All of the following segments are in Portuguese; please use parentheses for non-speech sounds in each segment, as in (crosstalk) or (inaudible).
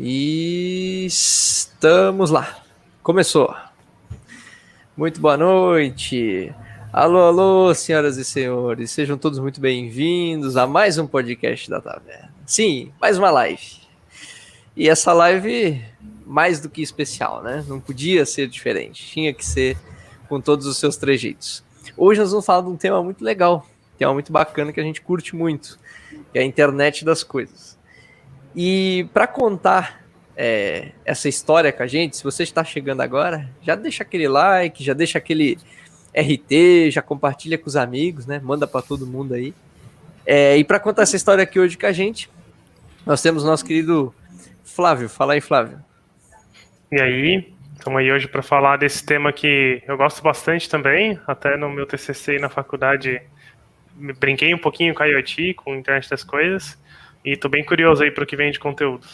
E estamos lá. Começou. Muito boa noite. Alô, alô, senhoras e senhores. Sejam todos muito bem-vindos a mais um podcast da Taverna. Sim, mais uma live. E essa live, mais do que especial, né? Não podia ser diferente. Tinha que ser com todos os seus trejeitos. Hoje nós vamos falar de um tema muito legal, tema muito bacana que a gente curte muito, que é a internet das coisas. E para contar é, essa história com a gente, se você está chegando agora, já deixa aquele like, já deixa aquele RT, já compartilha com os amigos, né? Manda para todo mundo aí. É, e para contar essa história aqui hoje com a gente, nós temos nosso querido Flávio. Fala aí, Flávio. E aí, estamos aí hoje para falar desse tema que eu gosto bastante também. Até no meu TCC e na faculdade brinquei um pouquinho com a IoT, com a internet das coisas. E tô bem curioso aí para o que vem de conteúdo.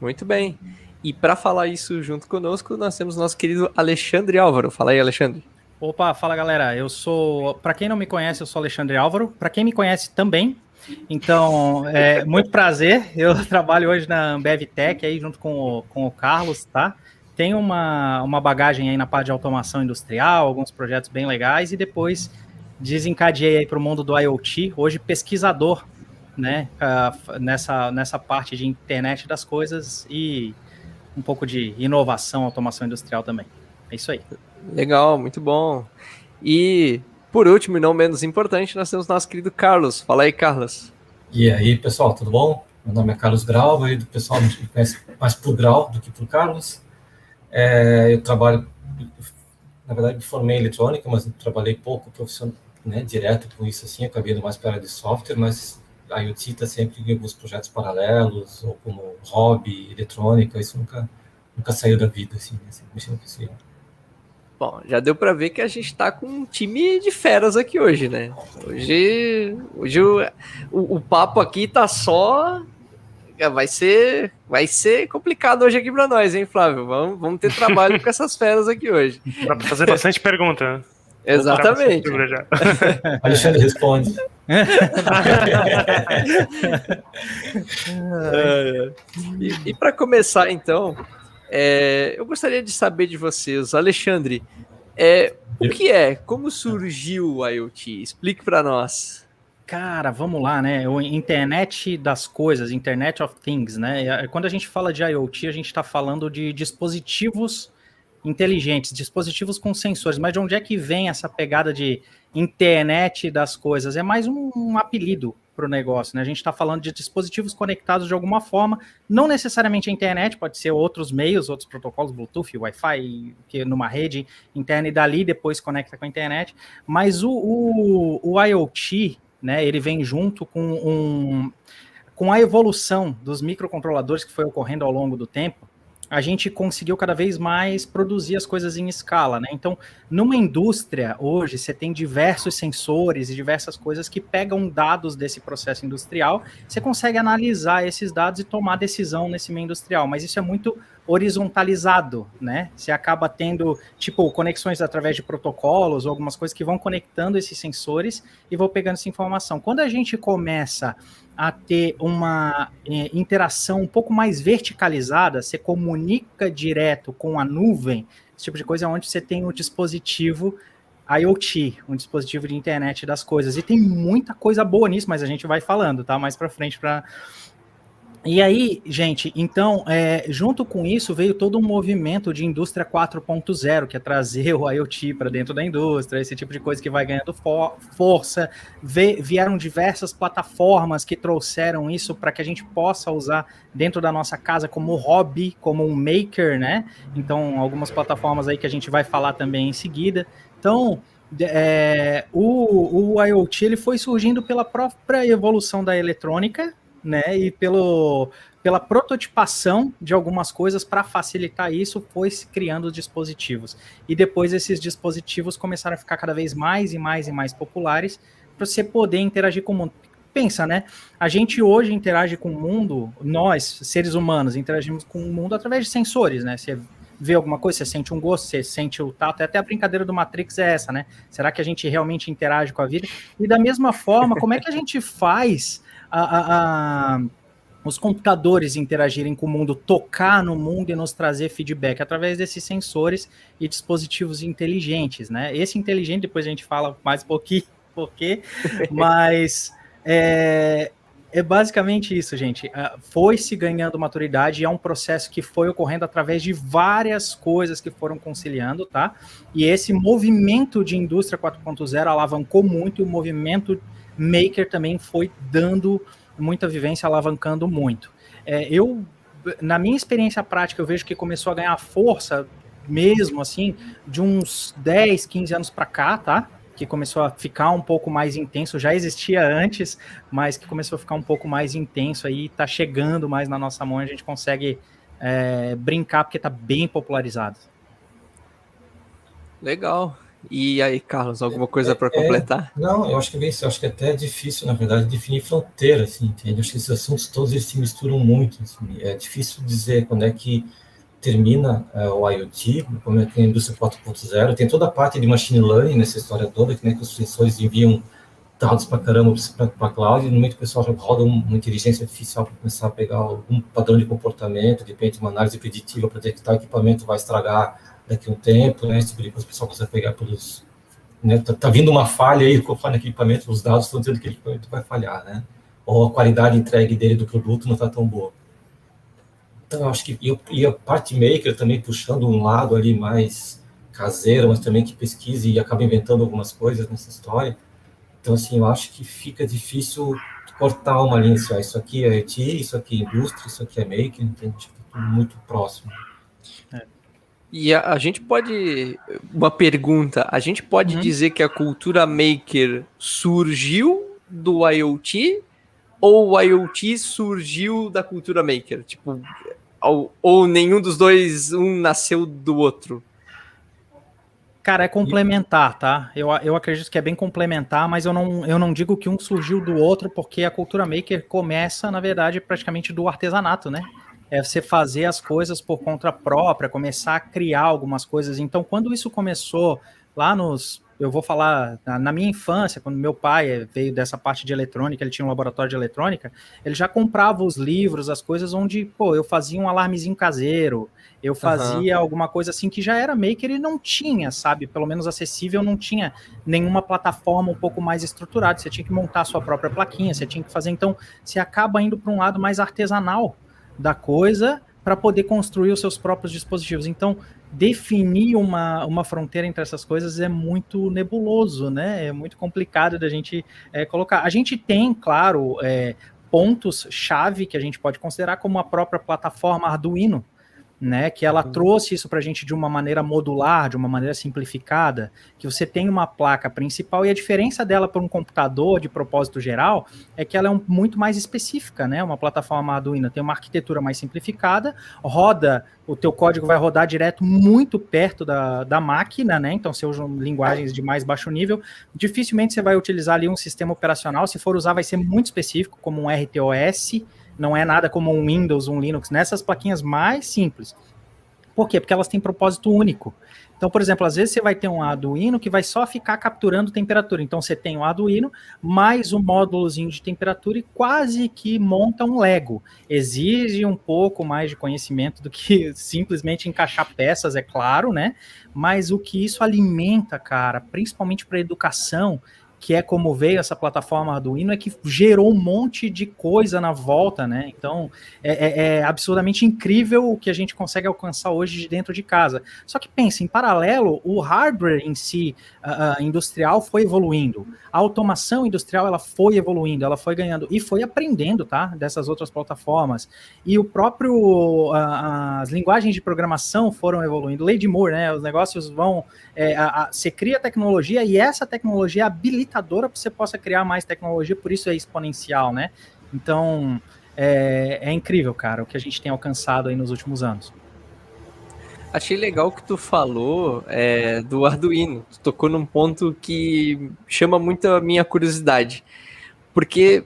Muito bem. E para falar isso junto conosco, nós temos nosso querido Alexandre Álvaro. Fala aí, Alexandre. Opa, fala galera. Eu sou, para quem não me conhece, eu sou Alexandre Álvaro. Para quem me conhece também, então, é muito prazer. Eu (laughs) trabalho hoje na Ambev Tech aí junto com o, com o Carlos, tá? Tenho uma, uma bagagem aí na parte de automação industrial, alguns projetos bem legais e depois desencadeei aí para o mundo do IoT. Hoje pesquisador né, uh, nessa, nessa parte de internet das coisas e um pouco de inovação, automação industrial também. É isso aí. Legal, muito bom. E por último, e não menos importante, nós temos nosso querido Carlos. Fala aí, Carlos. E aí, pessoal, tudo bom? Meu nome é Carlos Grau, e o pessoal me conhece mais por Grau do que por Carlos. É, eu trabalho, na verdade, me formei em eletrônica, mas trabalhei pouco profissional, né, direto com isso, assim, acabei indo mais para a área de software, mas a IoT está sempre em alguns projetos paralelos, ou como hobby, eletrônica, isso nunca, nunca saiu da vida, assim, né, mexendo com isso. Bom, já deu para ver que a gente está com um time de feras aqui hoje, né? Hoje, hoje o, o, o papo aqui tá só vai ser vai ser complicado hoje aqui para nós, hein, Flávio? Vamos, vamos ter trabalho (laughs) com essas feras aqui hoje. Dá para fazer bastante pergunta. Exatamente. (laughs) Alexandre responde. (laughs) e, e para começar, então, é, eu gostaria de saber de vocês, Alexandre, é, o que é? Como surgiu o IoT? Explique para nós. Cara, vamos lá, né? O internet das coisas, Internet of Things, né? Quando a gente fala de IoT, a gente está falando de dispositivos inteligentes, dispositivos com sensores. Mas de onde é que vem essa pegada de internet das coisas? É mais um, um apelido para o negócio, né? A gente está falando de dispositivos conectados de alguma forma, não necessariamente a internet, pode ser outros meios, outros protocolos, Bluetooth, Wi-Fi, que numa rede interna e dali depois conecta com a internet. Mas o, o, o IoT, né? Ele vem junto com um com a evolução dos microcontroladores que foi ocorrendo ao longo do tempo, a gente conseguiu cada vez mais produzir as coisas em escala, né? Então, numa indústria, hoje, você tem diversos sensores e diversas coisas que pegam dados desse processo industrial, você consegue analisar esses dados e tomar decisão nesse meio industrial, mas isso é muito horizontalizado, né? Você acaba tendo, tipo, conexões através de protocolos ou algumas coisas que vão conectando esses sensores e vão pegando essa informação. Quando a gente começa a ter uma é, interação um pouco mais verticalizada, você comunica direto com a nuvem, esse tipo de coisa, onde você tem um dispositivo IoT, um dispositivo de internet das coisas. E tem muita coisa boa nisso, mas a gente vai falando, tá? Mais para frente para e aí, gente, então, é, junto com isso veio todo um movimento de indústria 4.0, que é trazer o IoT para dentro da indústria, esse tipo de coisa que vai ganhando for força. Vieram diversas plataformas que trouxeram isso para que a gente possa usar dentro da nossa casa como hobby, como um maker, né? Então, algumas plataformas aí que a gente vai falar também em seguida. Então, é, o, o IoT ele foi surgindo pela própria evolução da eletrônica, né? E pelo, pela prototipação de algumas coisas para facilitar isso, foi se criando dispositivos. E depois esses dispositivos começaram a ficar cada vez mais e mais e mais populares para você poder interagir com o mundo. Pensa, né? A gente hoje interage com o mundo, nós, seres humanos, interagimos com o mundo através de sensores, né? Você vê alguma coisa, você sente um gosto, você sente o tato, até a brincadeira do Matrix é essa, né? Será que a gente realmente interage com a vida? E da mesma forma, como é que a gente faz a, a, os computadores interagirem com o mundo, tocar no mundo e nos trazer feedback através desses sensores e dispositivos inteligentes, né? Esse inteligente, depois a gente fala mais um pouquinho (laughs) porquê, (laughs) mas é, é basicamente isso, gente. Uh, foi se ganhando maturidade e é um processo que foi ocorrendo através de várias coisas que foram conciliando, tá? E esse movimento de indústria 4.0 alavancou muito o movimento maker também foi dando muita vivência, alavancando muito. É, eu, na minha experiência prática, eu vejo que começou a ganhar força mesmo, assim, de uns 10, 15 anos para cá, tá? que começou a ficar um pouco mais intenso, já existia antes, mas que começou a ficar um pouco mais intenso aí, tá chegando mais na nossa mão, a gente consegue é, brincar porque tá bem popularizado. Legal. E aí, Carlos, alguma coisa para é, completar? É, não, eu acho que é isso. Eu acho que é até é difícil, na verdade, definir fronteira, assim, entende? Eu acho que esses assuntos todos eles se misturam muito. Assim, é difícil dizer quando é que termina é, o IoT, como é que a indústria 4.0, tem toda a parte de machine learning nessa história toda, que, né, que os sensores enviam dados para caramba para a cloud, e no momento que o pessoal roda uma inteligência artificial para começar a pegar algum padrão de comportamento, de repente uma análise preditiva para detectar o equipamento vai estragar daqui a um tempo, né, esse tipo coisa, o pessoal consegue pegar pelos... Né, tá, tá vindo uma falha aí, falha naquele equipamento, os dados estão dizendo que o equipamento vai falhar, né, ou a qualidade entregue dele do produto não está tão boa. Então, acho que e, e a parte maker também puxando um lado ali mais caseiro, mas também que pesquise e acaba inventando algumas coisas nessa história. Então, assim, eu acho que fica difícil cortar uma linha, assim, ó, isso aqui é IT, isso aqui é indústria, isso aqui é maker, entende? Fica muito próximo. E a, a, gente pode. Uma pergunta: a gente pode uhum. dizer que a cultura maker surgiu do IoT ou o IoT surgiu da cultura maker? Tipo, ou, ou nenhum dos dois, um nasceu do outro? Cara, é complementar, tá? Eu, eu acredito que é bem complementar, mas eu não, eu não digo que um surgiu do outro, porque a cultura maker começa, na verdade, praticamente do artesanato, né? É você fazer as coisas por conta própria, começar a criar algumas coisas. Então, quando isso começou lá nos eu vou falar, na, minha infância, quando meu pai veio dessa parte de eletrônica, ele tinha um laboratório de eletrônica, ele já comprava os livros, as coisas onde, pô, eu fazia um alarmezinho caseiro, eu fazia uhum. alguma coisa assim que já era maker e não tinha, sabe? Pelo menos acessível, não tinha nenhuma plataforma um pouco mais estruturada. Você tinha que montar a sua própria plaquinha, você tinha que fazer. Então, você acaba indo para um lado mais artesanal da coisa para poder construir os seus próprios dispositivos. Então, definir uma, uma fronteira entre essas coisas é muito nebuloso, né? É muito complicado da gente é, colocar. A gente tem, claro, é, pontos-chave que a gente pode considerar como a própria plataforma Arduino, né? Que ela uhum. trouxe isso para a gente de uma maneira modular, de uma maneira simplificada, que você tem uma placa principal e a diferença dela para um computador de propósito geral é que ela é um, muito mais específica, né? Uma plataforma Arduino tem uma arquitetura mais simplificada, roda, o teu código vai rodar direto muito perto da, da máquina, né? Então você usa linguagens de mais baixo nível, dificilmente você vai utilizar ali um sistema operacional, se for usar vai ser muito específico, como um RTOS, não é nada como um Windows, um Linux, nessas plaquinhas mais simples. Por quê? Porque elas têm propósito único. Então, por exemplo, às vezes você vai ter um Arduino que vai só ficar capturando temperatura. Então, você tem o um Arduino mais um módulozinho de temperatura e quase que monta um Lego. Exige um pouco mais de conhecimento do que (laughs) simplesmente encaixar peças, é claro, né? Mas o que isso alimenta, cara, principalmente para educação, que é como veio essa plataforma Arduino, é que gerou um monte de coisa na volta, né? Então é, é, é, absurdamente incrível o que a gente consegue alcançar hoje de dentro de casa. Só que pense, em paralelo, o hardware em si, uh, industrial, foi evoluindo. A automação industrial ela foi evoluindo, ela foi ganhando e foi aprendendo, tá? Dessas outras plataformas. E o próprio uh, as linguagens de programação foram evoluindo. Lady Moore, né? Os negócios vão. É, a, a, você cria tecnologia e essa tecnologia habilita facilitadora para você possa criar mais tecnologia, por isso é exponencial, né? Então, é, é incrível, cara, o que a gente tem alcançado aí nos últimos anos. Achei legal o que tu falou é, do Arduino. Tu tocou num ponto que chama muito a minha curiosidade. Porque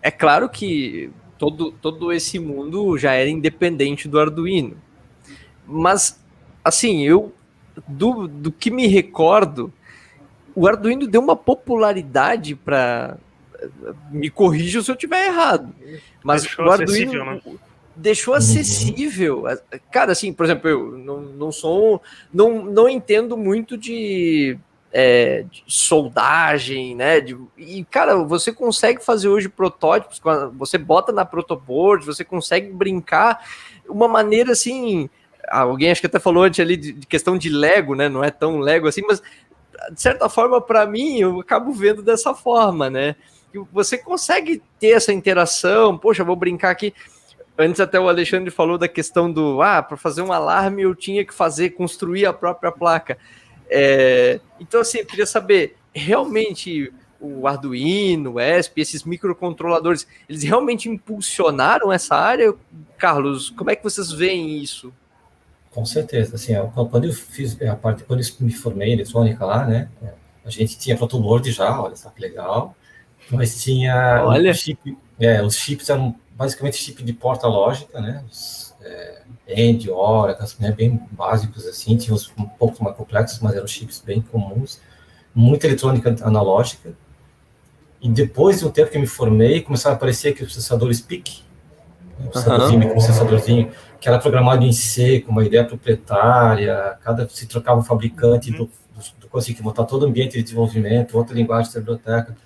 é claro que todo, todo esse mundo já era independente do Arduino. Mas, assim, eu do, do que me recordo, o Arduino deu uma popularidade para me corrija se eu estiver errado. Mas deixou o Arduino né? deixou acessível. Cara, assim, por exemplo, eu não, não sou. Não, não entendo muito de, é, de soldagem, né? De, e, cara, você consegue fazer hoje protótipos, você bota na protoboard, você consegue brincar uma maneira assim. Alguém acho que até falou antes ali de, de questão de Lego, né? Não é tão Lego assim, mas de certa forma, para mim, eu acabo vendo dessa forma, né? Você consegue ter essa interação, poxa, vou brincar aqui. Antes até o Alexandre falou da questão do ah, para fazer um alarme eu tinha que fazer, construir a própria placa. É, então, assim, eu queria saber, realmente o Arduino, o ESP, esses microcontroladores, eles realmente impulsionaram essa área? Carlos, como é que vocês veem isso? Com certeza, assim, quando eu fiz a parte, quando eu me formei em eletrônica lá, né, a gente tinha protoboard já, olha só que legal, mas tinha olha. Um chip, é, os chips eram basicamente chip de porta lógica, né, os, é, END, ORA, né, bem básicos assim, tinha uns um pouco mais complexos, mas eram chips bem comuns, muita eletrônica analógica, e depois de um tempo que eu me formei, começaram a aparecer aqueles processadores PIC, né, processadorzinho, uhum. processadorzinho que era programado em C, com uma ideia proprietária, cada se trocava o fabricante uhum. do, do, conseguia montar todo o ambiente de desenvolvimento, outra linguagem de biblioteca.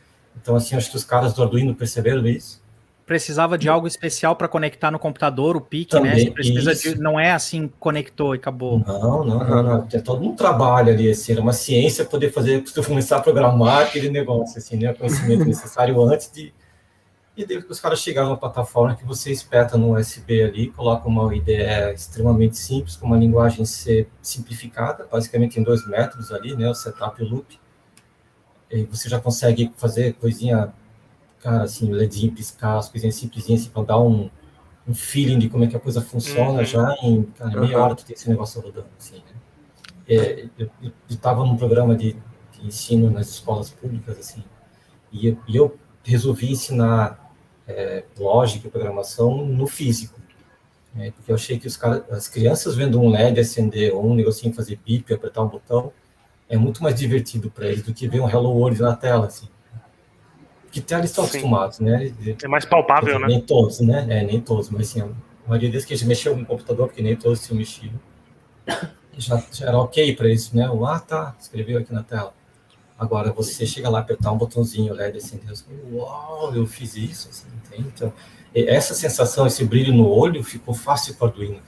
Então, assim, acho que os caras do Arduino perceberam isso. Precisava de algo especial para conectar no computador, o PIC, né? Também, né? Você precisa de, não é assim, conectou e acabou. Não, não, não, não. Tem todo um trabalho ali, assim, era uma ciência poder fazer, começar a programar aquele negócio, assim, né? O conhecimento (laughs) necessário antes de, e daí os caras chegaram na plataforma que você espeta no USB ali, coloca uma IDE extremamente simples, com uma linguagem C simplificada, basicamente em dois métodos ali, né, o setup e o loop. E você já consegue fazer coisinha, cara, assim, LEDinho piscar, as coisinhas simplesinhas, assim, para dar um, um feeling de como é que a coisa funciona, uhum. já em cara, meia hora tu tem esse negócio rodando, assim, né. É, eu estava num programa de, de, ensino nas escolas públicas, assim, e, e eu resolvi ensinar é, lógica e programação no físico. Né? Porque eu achei que os cara, as crianças vendo um LED acender ou um negocinho fazer bip, apertar um botão, é muito mais divertido para eles do que ver um Hello World na tela, assim. Que até eles estão Sim. acostumados, né? É mais palpável, dizer, né? Nem todos, né? É, nem todos, mas assim, a maioria deles que a gente mexeu no computador, porque nem todos tinham mexido, já, já era ok para isso, né? O, ah, tá, escreveu aqui na tela. Agora, você chega lá, apertar um botãozinho, LED acender, assim, uau, eu fiz isso, assim, entende? Então, essa sensação, esse brilho no olho, ficou fácil para o Arduino.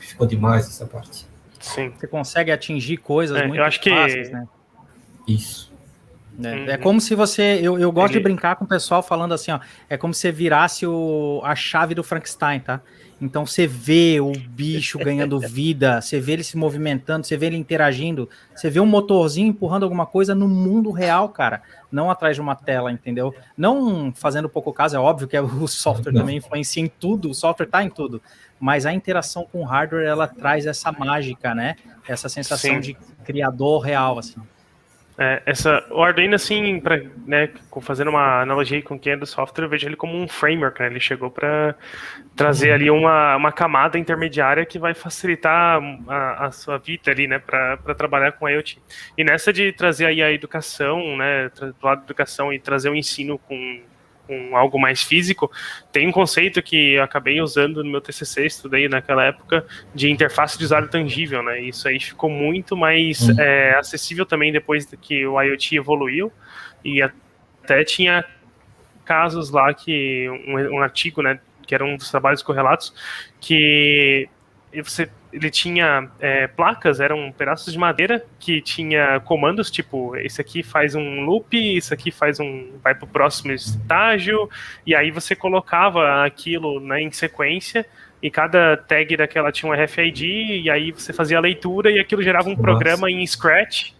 Ficou demais essa parte. Sim. Você consegue atingir coisas é, muito eu acho fáceis, que... né? Isso. É, uhum. é, como se você. Eu, eu gosto Ele... de brincar com o pessoal falando assim, ó. É como se você virasse o, a chave do Frankenstein, tá? Então você vê o bicho ganhando (laughs) vida, você vê ele se movimentando, você vê ele interagindo, você vê um motorzinho empurrando alguma coisa no mundo real, cara, não atrás de uma tela, entendeu? Não fazendo pouco caso, é óbvio que o software não. também influencia em tudo, o software tá em tudo, mas a interação com o hardware ela traz essa mágica, né? Essa sensação Sim. de criador real, assim. É, essa, o Arduino, assim, pra, né, fazendo uma analogia com quem é do software, eu vejo ele como um framework, né? Ele chegou para trazer ali uma, uma camada intermediária que vai facilitar a, a sua vida ali, né, para trabalhar com IoT. E nessa de trazer aí a educação, né, do lado da educação e trazer o ensino com com algo mais físico, tem um conceito que eu acabei usando no meu TCC, estudei naquela época, de interface de usuário tangível, né? Isso aí ficou muito mais uhum. é, acessível também depois que o IoT evoluiu e até tinha casos lá que um, um artigo, né, que era um dos trabalhos correlatos, que você ele tinha é, placas, eram pedaços de madeira que tinha comandos, tipo, esse aqui faz um loop, isso aqui faz um. vai para o próximo estágio, e aí você colocava aquilo né, em sequência, e cada tag daquela tinha um RFID, e aí você fazia a leitura e aquilo gerava um Nossa. programa em Scratch.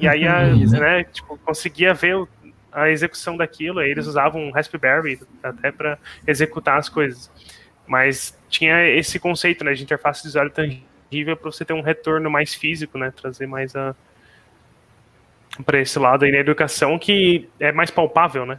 E aí a, (laughs) né, tipo, conseguia ver a execução daquilo, aí eles usavam um Raspberry até para executar as coisas. Mas tinha esse conceito né, de interface de usuário tangível para você ter um retorno mais físico, né, trazer mais a para esse lado aí na educação que é mais palpável, né?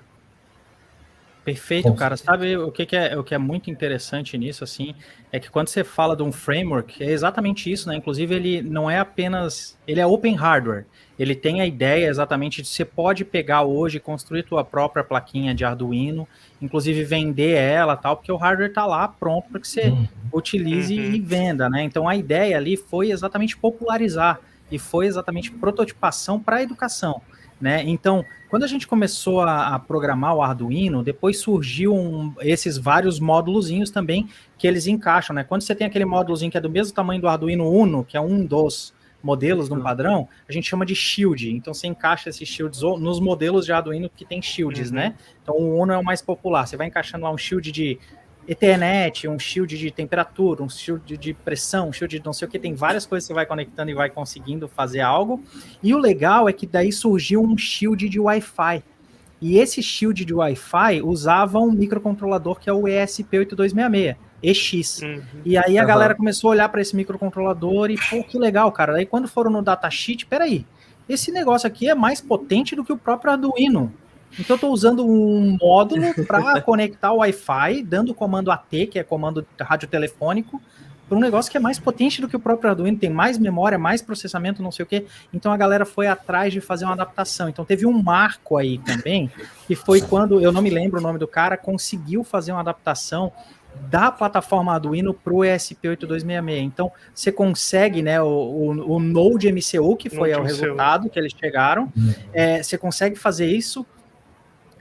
Perfeito, cara. Sabe o que, que, é o que é muito interessante nisso, assim, é que quando você fala de um framework, é exatamente isso, né? Inclusive, ele não é apenas. Ele é open hardware. Ele tem a ideia exatamente de você pode pegar hoje, construir tua própria plaquinha de Arduino, inclusive vender ela tal, porque o hardware está lá pronto para que você uhum. utilize uhum. e venda, né? Então a ideia ali foi exatamente popularizar e foi exatamente prototipação para a educação. Né? Então, quando a gente começou a, a programar o Arduino, depois surgiu um, esses vários módulozinhos também que eles encaixam, né? Quando você tem aquele módulozinho que é do mesmo tamanho do Arduino Uno, que é um dos modelos de um padrão, a gente chama de shield. Então você encaixa esses shields nos modelos de Arduino que tem shields, uhum. né? Então o Uno é o mais popular. Você vai encaixando lá um shield de Ethernet, um shield de temperatura, um shield de pressão, um shield de não sei o que, tem várias coisas que você vai conectando e vai conseguindo fazer algo. E o legal é que daí surgiu um shield de Wi-Fi. E esse shield de Wi-Fi usava um microcontrolador que é o ESP8266, EX. Uhum. E aí a uhum. galera começou a olhar para esse microcontrolador e, pô, que legal, cara. Aí quando foram no datasheet, peraí, esse negócio aqui é mais potente do que o próprio Arduino. Então eu estou usando um módulo para conectar o Wi-Fi, dando o comando AT, que é comando radiotelefônico, para um negócio que é mais potente do que o próprio Arduino, tem mais memória, mais processamento, não sei o quê. Então a galera foi atrás de fazer uma adaptação. Então teve um marco aí também, que foi quando, eu não me lembro o nome do cara, conseguiu fazer uma adaptação da plataforma Arduino para o ESP8266. Então, você consegue, né, o, o, o Node MCU, que foi o resultado que eles chegaram, hum. é, você consegue fazer isso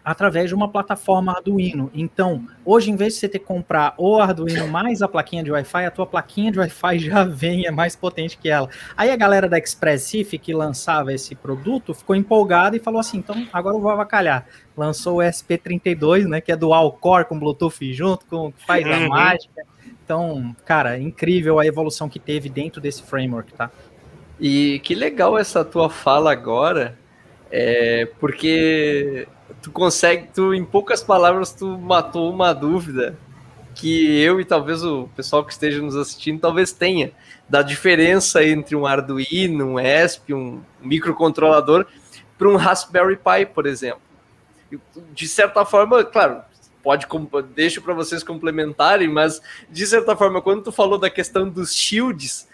através de uma plataforma Arduino. Então, hoje, em vez de você ter que comprar o Arduino mais a plaquinha de Wi-Fi, a tua plaquinha de Wi-Fi já vem, é mais potente que ela. Aí a galera da Expressif, que lançava esse produto, ficou empolgada e falou assim, então agora eu vou avacalhar. Lançou o SP32, né, que é dual core com Bluetooth junto, com faz a uhum. mágica. Então, cara, incrível a evolução que teve dentro desse framework, tá? E que legal essa tua fala agora, é, porque tu consegue, tu em poucas palavras tu matou uma dúvida que eu e talvez o pessoal que esteja nos assistindo talvez tenha da diferença entre um Arduino, um ESP, um microcontrolador para um Raspberry Pi, por exemplo. De certa forma, claro, pode deixo para vocês complementarem, mas de certa forma, quando tu falou da questão dos shields,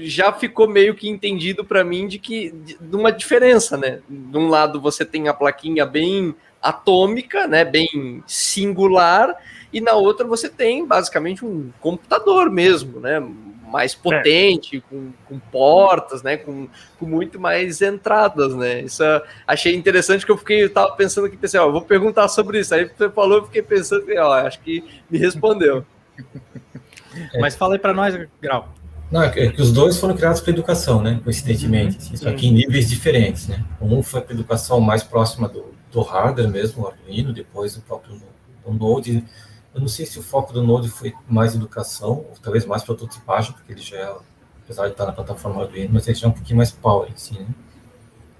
já ficou meio que entendido para mim de que de, uma diferença, né? De um lado você tem a plaquinha bem atômica, né, bem singular, e na outra você tem basicamente um computador mesmo, né, mais potente, é. com, com, portas, né, com, com, muito mais entradas, né. Isso achei interessante que eu fiquei, eu tava pensando aqui, pensei, ó, vou perguntar sobre isso. Aí você falou, eu fiquei pensando, ó, acho que me respondeu. (laughs) Mas fala aí para nós, Grau. Não, é que é os dois foram criados para educação, né? Coincidentemente. Uhum. Isso aqui em níveis diferentes, né? Um foi para educação mais próxima do, do hardware mesmo, o Arduino, depois o próprio o Node. Eu não sei se o foco do Node foi mais educação, ou talvez mais prototipagem, porque ele já é, apesar de estar na plataforma Arduino, mas ele já é um pouquinho mais power, assim, né?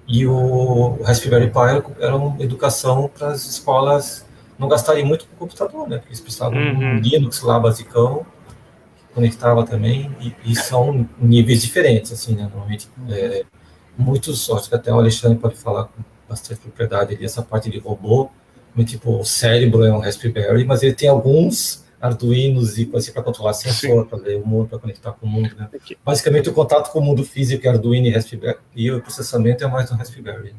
E o Raspberry Pi era uma educação para as escolas não gastarem muito com o computador, né? Porque eles precisavam uhum. um Linux lá, basicão, conectava também, e, e, são níveis diferentes, assim, né? Normalmente, é, muitos, acho que até o Alexandre pode falar com bastante propriedade ali, essa parte de robô, tipo, o cérebro é um Raspberry, mas ele tem alguns Arduinos e coisas para controlar sensor, para ler o mundo, para conectar com o mundo, né? Basicamente, o contato com o mundo físico é Arduino e Raspberry, e o processamento é mais um Raspberry.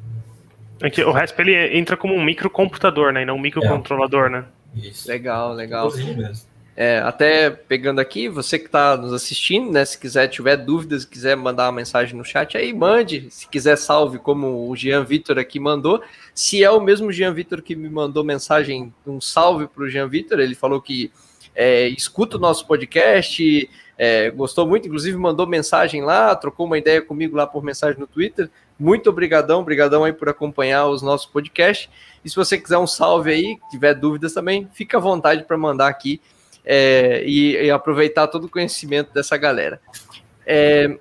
É que o Raspberry entra como um microcomputador, né? E não um microcontrolador, é. né? Isso. Legal, legal. Mesmo. É, até pegando aqui, você que está nos assistindo, né? Se quiser, tiver dúvidas, quiser mandar uma mensagem no chat, aí mande. Se quiser, salve, como o Jean Vitor aqui mandou. Se é o mesmo Jean Vitor que me mandou mensagem, um salve para o Jean Vitor. Ele falou que é, escuta o nosso podcast, é, gostou muito, inclusive mandou mensagem lá, trocou uma ideia comigo lá por mensagem no Twitter. Muito obrigadão, obrigadão aí por acompanhar os nossos podcasts. E se você quiser um salve aí, tiver dúvidas também, fica à vontade para mandar aqui é, e, e, aproveitar todo o conhecimento dessa galera. É,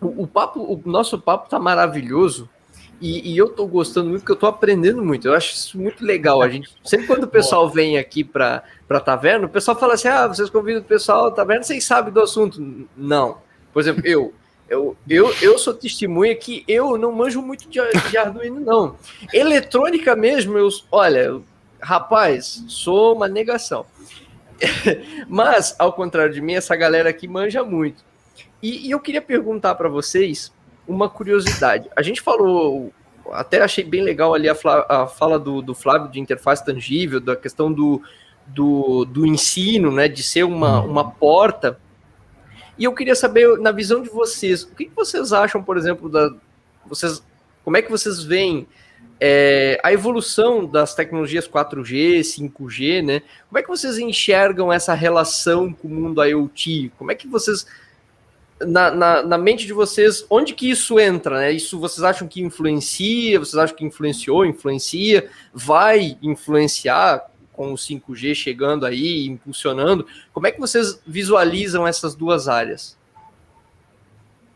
o, o, papo, o nosso papo tá maravilhoso e, e eu tô gostando muito porque eu tô aprendendo muito. Eu acho isso muito legal. A gente sempre quando o pessoal vem aqui para para taverna, o pessoal fala assim: "Ah, vocês convidam o pessoal da taverna, vocês sabem do assunto?" Não. Por exemplo, eu eu, eu, eu sou testemunha que eu não manjo muito de, de Arduino, não. Eletrônica mesmo, eu, olha, rapaz, sou uma negação. (laughs) Mas, ao contrário de mim, essa galera aqui manja muito. E, e eu queria perguntar para vocês uma curiosidade. A gente falou, até achei bem legal ali a, a fala do, do, Flávio de interface tangível, da questão do, do, do ensino, né, de ser uma, uhum. uma porta. E eu queria saber, na visão de vocês, o que vocês acham, por exemplo, da, vocês, como é que vocês veem é, a evolução das tecnologias 4G, 5G, né? Como é que vocês enxergam essa relação com o mundo IoT? Como é que vocês, na, na, na, mente de vocês, onde que isso entra, né? Isso vocês acham que influencia? Vocês acham que influenciou, influencia? Vai influenciar com o 5G chegando aí, impulsionando? Como é que vocês visualizam essas duas áreas?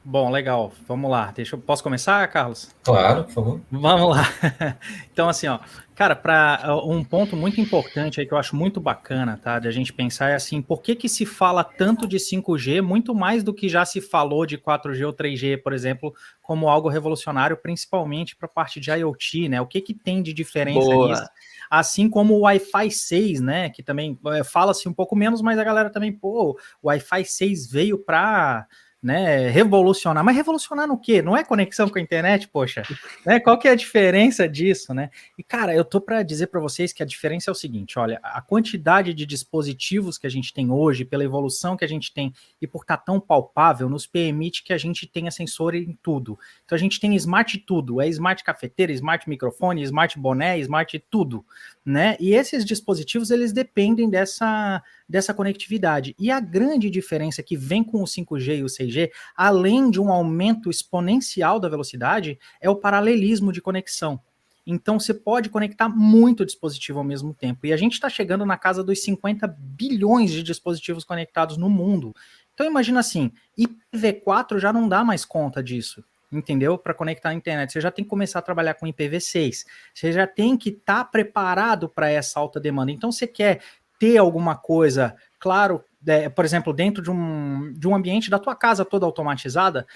Bom, legal. Vamos lá. Deixa eu posso começar, Carlos? Claro, por favor. Vamos lá. (laughs) Então, assim, ó, cara, para um ponto muito importante aí que eu acho muito bacana, tá, de a gente pensar é assim, por que que se fala tanto de 5G, muito mais do que já se falou de 4G ou 3G, por exemplo, como algo revolucionário, principalmente para a parte de IoT, né? O que que tem de diferença Boa. nisso? assim como o Wi-Fi 6, né? Que também é, fala-se um pouco menos, mas a galera também, pô, o Wi-Fi 6 veio para né, revolucionar. Mas revolucionar no quê? Não é conexão com a internet, poxa. Né? Qual que é a diferença disso, né? E cara, eu tô para dizer para vocês que a diferença é o seguinte, olha, a quantidade de dispositivos que a gente tem hoje, pela evolução que a gente tem e por estar tá tão palpável, nos permite que a gente tenha sensor em tudo. Então a gente tem smart tudo, é smart cafeteira, smart microfone, smart boné, smart tudo, né? E esses dispositivos eles dependem dessa dessa conectividade. E a grande diferença que vem com o 5G e o 6G, além de um aumento exponencial da velocidade, é o paralelismo de conexão. Então você pode conectar muito dispositivo ao mesmo tempo. E a gente está chegando na casa dos 50 bilhões de dispositivos conectados no mundo. Então imagina assim, IPv4 já não dá mais conta disso entendeu? Para conectar a internet. Você já tem que começar a trabalhar com IPv6. Você já tem que estar tá preparado para essa alta demanda. Então, você quer ter alguma coisa, claro, é, por exemplo, dentro de um, de um ambiente da tua casa toda automatizada,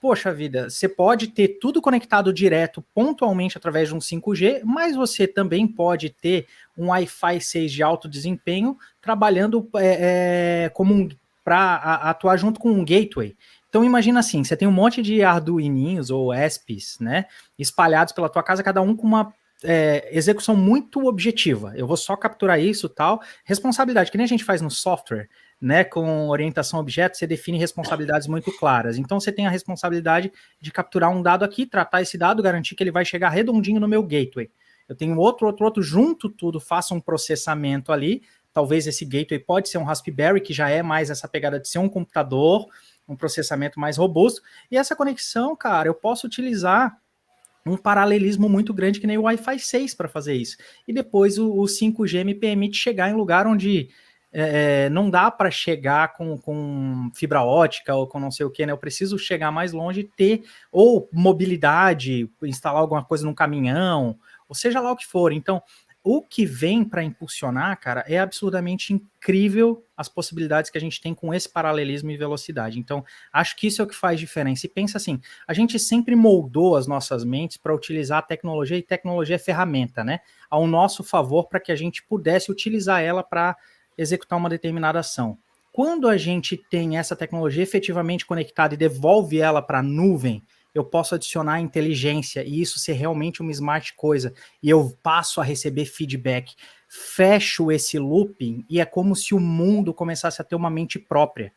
poxa vida, você pode ter tudo conectado direto, pontualmente através de um 5G, mas você também pode ter um Wi-Fi 6 de alto desempenho trabalhando é, é, como um, para atuar junto com um gateway. Então imagina assim, você tem um monte de arduininhos ou ESPs, né, espalhados pela tua casa, cada um com uma é, execução muito objetiva. Eu vou só capturar isso tal. Responsabilidade, que nem a gente faz no software, né? Com orientação a objeto, você define responsabilidades muito claras. Então você tem a responsabilidade de capturar um dado aqui, tratar esse dado, garantir que ele vai chegar redondinho no meu gateway. Eu tenho outro, outro, outro, junto tudo, faço um processamento ali. Talvez esse gateway pode ser um Raspberry, que já é mais essa pegada de ser um computador, um processamento mais robusto. E essa conexão, cara, eu posso utilizar um paralelismo muito grande que nem o Wi-Fi 6 para fazer isso. E depois o, o, 5G me permite chegar em lugar onde é, não dá para chegar com, com fibra ótica ou com não sei o que, né? Eu preciso chegar mais longe e ter ou mobilidade, instalar alguma coisa num caminhão, ou seja lá o que for. Então, o que vem para impulsionar, cara, é absurdamente incrível as possibilidades que a gente tem com esse paralelismo e velocidade. Então, acho que isso é o que faz diferença. E pensa assim, a gente sempre moldou as nossas mentes para utilizar a tecnologia, e tecnologia é ferramenta, né? Ao nosso favor, para que a gente pudesse utilizar ela para executar uma determinada ação. Quando a gente tem essa tecnologia efetivamente conectada e devolve ela para a nuvem, eu posso adicionar inteligência e isso ser realmente uma smart coisa e eu passo a receber feedback. Fecho esse looping e é como se o mundo começasse a ter uma mente própria.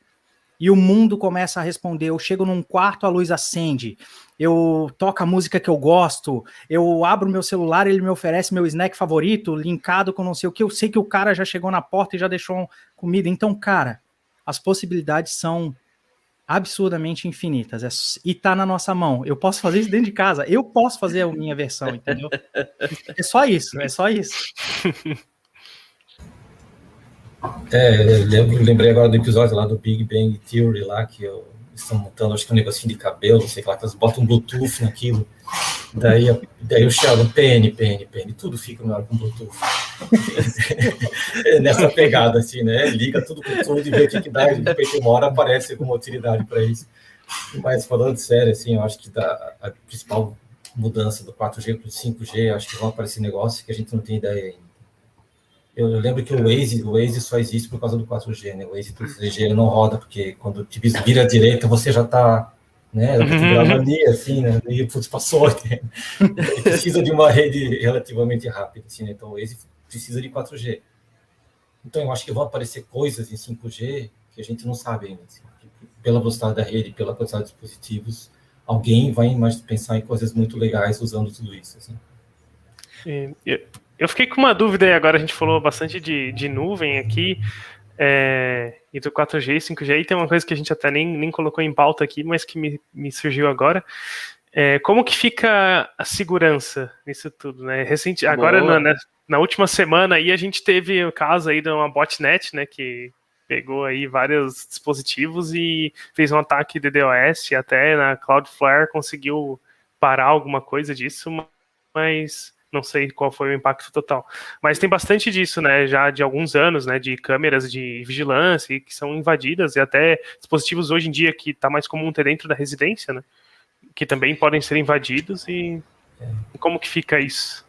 E o mundo começa a responder. Eu chego num quarto, a luz acende. Eu toco a música que eu gosto. Eu abro meu celular, ele me oferece meu snack favorito, linkado com não sei o que. Eu sei que o cara já chegou na porta e já deixou comida. Então, cara, as possibilidades são absurdamente infinitas. É, e tá na nossa mão. Eu posso fazer isso dentro de casa. Eu posso fazer a minha versão, entendeu? É só isso, é só isso. É, eu lembrei agora do episódio lá do Big Bang Theory lá, que eu estão montando, acho que um negocinho de cabelo, não sei lá, que elas botam Bluetooth naquilo. Daí, daí o Sheldon, PN, PN, PN, tudo fica melhor com Bluetooth. (laughs) Nessa pegada, assim, né? Liga tudo com tudo e vê o que, que dá, de repente uma hora aparece alguma utilidade para isso. Mas falando sério, assim, eu acho que da, a principal mudança do 4G para o 5G, acho que vão aparecer negócios que a gente não tem ideia ainda. Eu, eu, lembro que o Waze, o Waze só existe por causa do 4G, né? O Waze 3G não roda, porque quando te vira à direita, você já está né? Uhum. ali, assim, né? E, putz, passou. Né? precisa de uma rede relativamente rápida, assim, né? Então, o Waze precisa de 4G. Então, eu acho que vão aparecer coisas em 5G que a gente não sabe ainda. Assim, pela velocidade da rede, pela quantidade de dispositivos, alguém vai mais pensar em coisas muito legais usando tudo isso. Assim. Eu fiquei com uma dúvida aí agora, a gente falou bastante de, de nuvem aqui, é, e do 4G e 5G, e tem uma coisa que a gente até nem, nem colocou em pauta aqui, mas que me, me surgiu agora. É, como que fica a segurança nisso tudo, né? Recente, agora, na, na, na, última semana, aí a gente teve o caso aí de uma botnet, né, que pegou aí vários dispositivos e fez um ataque de DDoS, até na Cloudflare conseguiu parar alguma coisa disso, mas não sei qual foi o impacto total. Mas tem bastante disso, né, já de alguns anos, né, de câmeras de vigilância que são invadidas e até dispositivos hoje em dia que está mais comum ter dentro da residência, né, que também podem ser invadidos e é. como que fica isso?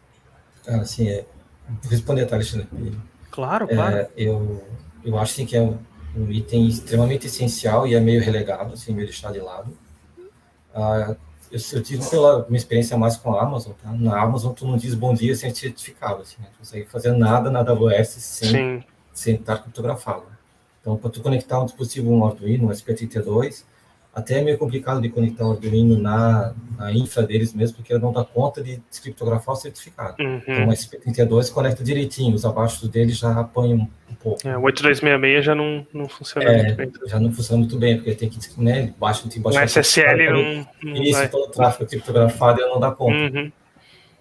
Cara, assim, é, responder a Alexandre. Claro, claro. É, eu, eu acho assim, que é um, um, item extremamente essencial e é meio relegado, assim, meio deixado de lado. Ah, eu, eu digo pela minha experiência mais com a Amazon, tá? Na Amazon tu não diz bom dia sem certificado, assim, né? Tu consegue fazer nada na AWS sem, sem estar criptografado. Então, para tu conectar um dispositivo, um Arduino, um SP32, até é meio complicado de conectar o Arduino na, na infra deles mesmo, porque ele não dá conta de descriptografar o certificado. Uhum. Então, o SP32 conecta direitinho, os abaixo dele já apanham um pouco. É, o 8266 já não, não funciona é, muito bem. Já não funciona muito bem, porque tem que, né, baixo, tem. O SSL não, não Isso, vai. todo o tráfego criptografado ele não dá conta. Uhum.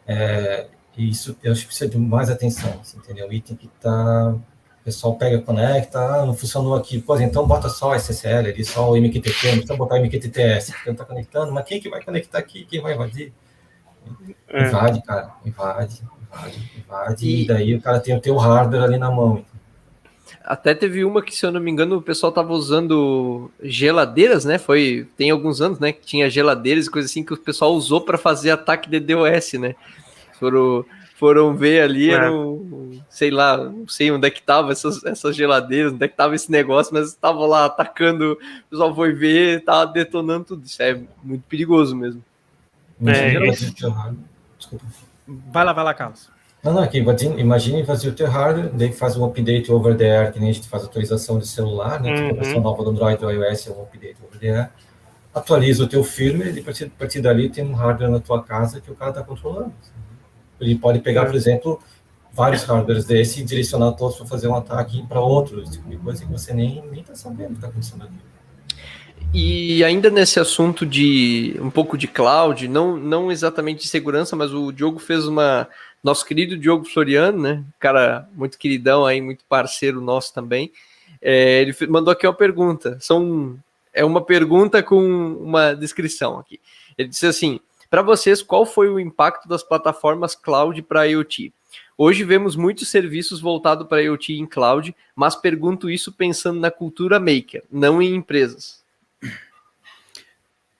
É, e isso eu acho que precisa de mais atenção, entendeu? O item que está pessoal pega, conecta, ah, não funcionou aqui, pois então bota só SSL ali, só o MQTT, não precisa botar MQTTS, porque não está conectando, mas quem que vai conectar aqui, quem vai invadir? É. Invade, cara, invade, invade, invade, e... e daí o cara tem o teu hardware ali na mão. Até teve uma que, se eu não me engano, o pessoal tava usando geladeiras, né? Foi tem alguns anos, né? Que tinha geladeiras e coisa assim que o pessoal usou para fazer ataque de DOS, né? Foram foram ver ali, é. era um, sei lá, não sei onde é que tava essas, essas geladeiras, onde é que tava esse negócio, mas estavam lá atacando, o pessoal foi ver, tava detonando tudo. Isso é muito perigoso mesmo. É, é Desculpa. Vai lá, vai lá, Carlos. Não, não, aqui, imagine fazer o teu hardware, daí faz um update over the air, que nem a gente faz atualização de celular, né? Tipo, uhum. a versão nova do Android ou iOS é um update over the air. Atualiza o teu firmware e a partir, a partir dali tem um hardware na tua casa que o cara está controlando. Ele pode pegar, é. por exemplo, vários hardwares desse e direcionar todos para fazer um ataque para outros, tipo de coisa que você nem está sabendo que está acontecendo aqui. E ainda nesse assunto de um pouco de cloud, não, não exatamente de segurança, mas o Diogo fez uma. Nosso querido Diogo Floriano, né? Cara muito queridão aí, muito parceiro nosso também. É, ele mandou aqui uma pergunta. São, é uma pergunta com uma descrição aqui. Ele disse assim: para vocês, qual foi o impacto das plataformas cloud para IoT? Hoje vemos muitos serviços voltados para IoT em cloud, mas pergunto isso pensando na cultura maker, não em empresas.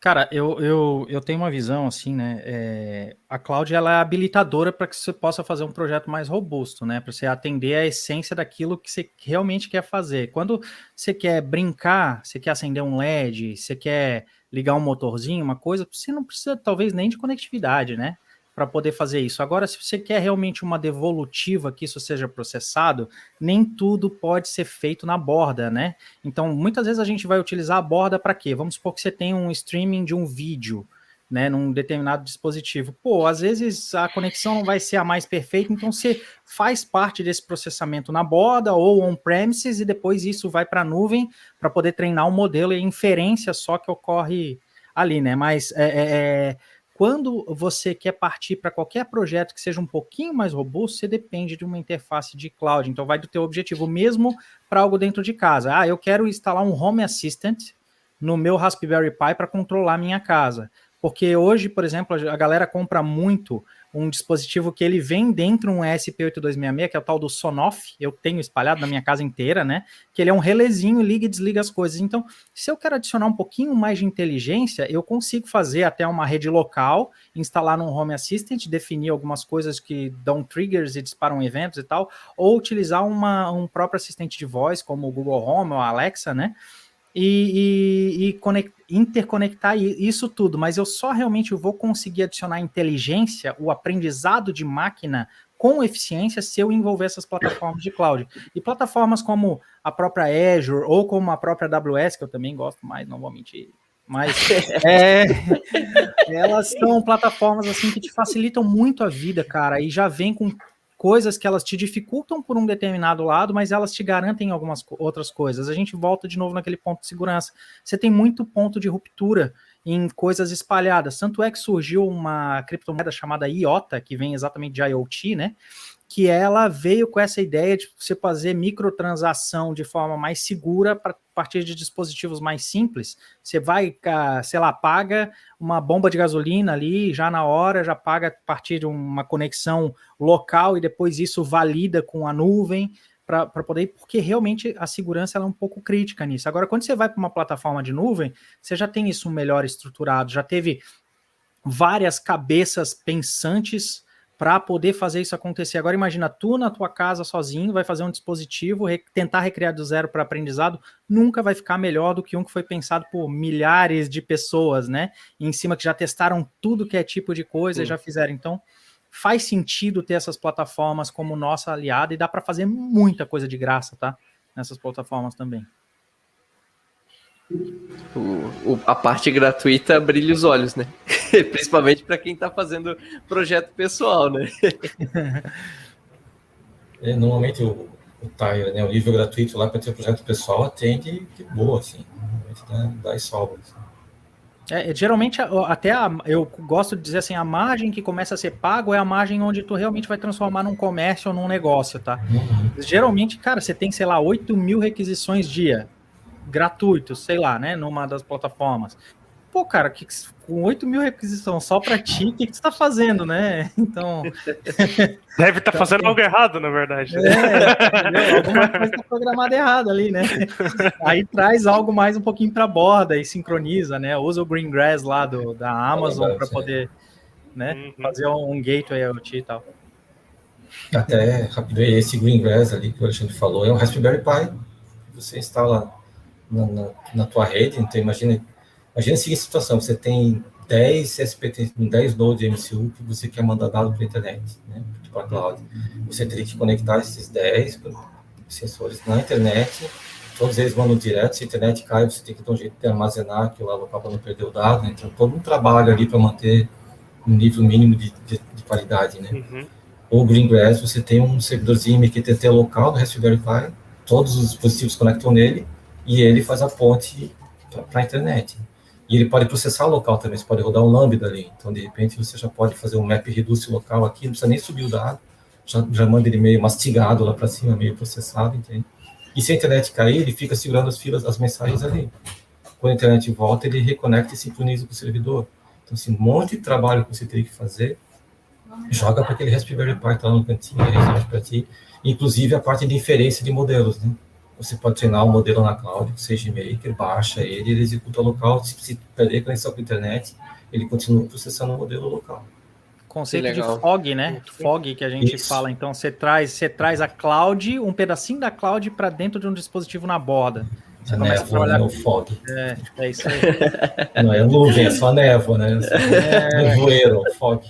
Cara, eu, eu, eu tenho uma visão assim, né? É, a cloud ela é habilitadora para que você possa fazer um projeto mais robusto, né? Para você atender a essência daquilo que você realmente quer fazer. Quando você quer brincar, você quer acender um LED, você quer ligar um motorzinho, uma coisa, você não precisa talvez nem de conectividade, né? Para poder fazer isso. Agora, se você quer realmente uma devolutiva que isso seja processado, nem tudo pode ser feito na borda, né? Então, muitas vezes a gente vai utilizar a borda para quê? Vamos supor que você tem um streaming de um vídeo né, num determinado dispositivo. Pô, às vezes a conexão não vai ser a mais perfeita, então você faz parte desse processamento na borda ou on-premises e depois isso vai para a nuvem para poder treinar um modelo e inferência só que ocorre ali, né? Mas é, é, é quando você quer partir para qualquer projeto que seja um pouquinho mais robusto, você depende de uma interface de cloud. Então vai do teu objetivo mesmo para algo dentro de casa. Ah, eu quero instalar um Home Assistant no meu Raspberry Pi para controlar minha casa. Porque hoje, por exemplo, a galera compra muito um dispositivo que ele vem dentro um ESP8266, que é o tal do Sonoff, eu tenho espalhado na minha casa inteira, né? Que ele é um relezinho, liga e desliga as coisas. Então, se eu quero adicionar um pouquinho mais de inteligência, eu consigo fazer até uma rede local, instalar num Home Assistant, definir algumas coisas que dão triggers e disparam eventos e tal, ou utilizar uma, um próprio assistente de voz, como o Google Home ou a Alexa, né? E, e, e conect, interconectar isso tudo, mas eu só realmente vou conseguir adicionar inteligência, o aprendizado de máquina com eficiência se eu envolver essas plataformas de cloud. E plataformas como a própria Azure ou como a própria AWS, que eu também gosto mais, não vou mentir, mas (laughs) é, elas são plataformas assim que te facilitam muito a vida, cara, e já vem com coisas que elas te dificultam por um determinado lado, mas elas te garantem algumas outras coisas. A gente volta de novo naquele ponto de segurança. Você tem muito ponto de ruptura em coisas espalhadas. Tanto é que surgiu uma criptomoeda chamada IOTA, que vem exatamente de IoT, né? Que ela veio com essa ideia de você fazer microtransação de forma mais segura para partir de dispositivos mais simples. Você vai, sei lá, paga uma bomba de gasolina ali, já na hora, já paga a partir de uma conexão local e depois isso valida com a nuvem para poder, porque realmente a segurança é um pouco crítica nisso. Agora, quando você vai para uma plataforma de nuvem, você já tem isso melhor estruturado, já teve várias cabeças pensantes para poder fazer isso acontecer. Agora imagina tu na tua casa sozinho, vai fazer um dispositivo, re tentar recriar do zero para aprendizado, nunca vai ficar melhor do que um que foi pensado por milhares de pessoas, né? Em cima que já testaram tudo que é tipo de coisa Sim. já fizeram. Então, faz sentido ter essas plataformas como nossa aliada e dá para fazer muita coisa de graça, tá? Nessas plataformas também. O, o, a parte gratuita brilha os olhos, né? (laughs) Principalmente para quem está fazendo projeto pessoal, né? (laughs) é, normalmente o, o Tire, né, o nível gratuito lá para ter projeto pessoal atende de boa, assim. Dá, dá e sobra. Assim. É, geralmente, até a, eu gosto de dizer assim, a margem que começa a ser pago é a margem onde tu realmente vai transformar num comércio ou num negócio, tá? Uhum. Geralmente, cara, você tem, sei lá, 8 mil requisições dia gratuito, sei lá, né, numa das plataformas. Pô, cara, que, com 8 mil requisições só para ti, o que, que você está fazendo, né? (laughs) Então. (laughs) Deve estar tá fazendo algo errado, na verdade. É, alguma coisa está programada errada ali, né? (laughs) Aí traz algo mais um pouquinho para a borda e sincroniza, né? Usa o Greengrass lá do, da Amazon para poder né, uhum. fazer um gateway IoT e tal. Até rápido, esse Greengrass ali que o Alexandre falou é um Raspberry Pi. Você instala na, na, na tua rede. Então, imagina, imagina a seguinte situação: você tem 10 SPT, 10 nodes MCU que você quer mandar dado para a internet, né, para a cloud. Você teria que conectar esses 10 sensores na internet, todos eles mandam direto. Se a internet cai, você tem que ter um jeito de armazenar aquilo lá local para não perder o dado. Né? Então, todo um trabalho ali para manter um nível mínimo de, de, de qualidade, né? Uhum. Ou Greengrass, você tem um servidorzinho MQTT local do Raspberry Pi, todos os dispositivos conectam nele, e ele faz a ponte para a internet. E ele pode processar local também, você pode rodar um Lambda ali. Então, de repente, você já pode fazer um map reduce local aqui, não precisa nem subir o dado, já, já manda ele meio mastigado lá para cima, meio processado, entende? E se a internet cair, ele fica segurando as filas, as mensagens ali. Quando a internet volta, ele reconecta e sincroniza com o servidor. Então, assim, um monte de trabalho que você teria que fazer, joga para aquele Raspberry Pi que está lá no cantinho, resolve para ti. Inclusive a parte de inferência de modelos, né? Você pode treinar o um modelo na cloud, o SageMaker, baixa ele, ele executa local. Se, se perder conexão com a internet, ele continua processando o modelo local. Conceito de fog, né? Fog que a gente isso. fala. Então você traz, você traz a cloud, um pedacinho da cloud para dentro de um dispositivo na borda. Você a começa névoa, a trabalhar... Né, o fog. É, é isso aí. (laughs) Não é nuvem, é só névoa, né? É... Nevoeiro, fog.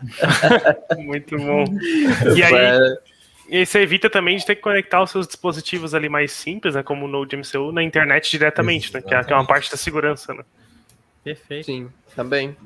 (laughs) Muito bom. E aí, e você evita também de ter que conectar os seus dispositivos ali mais simples, né, como o Node MCU, na internet diretamente, né, que é, que é uma parte da segurança, né? Perfeito. Sim, também.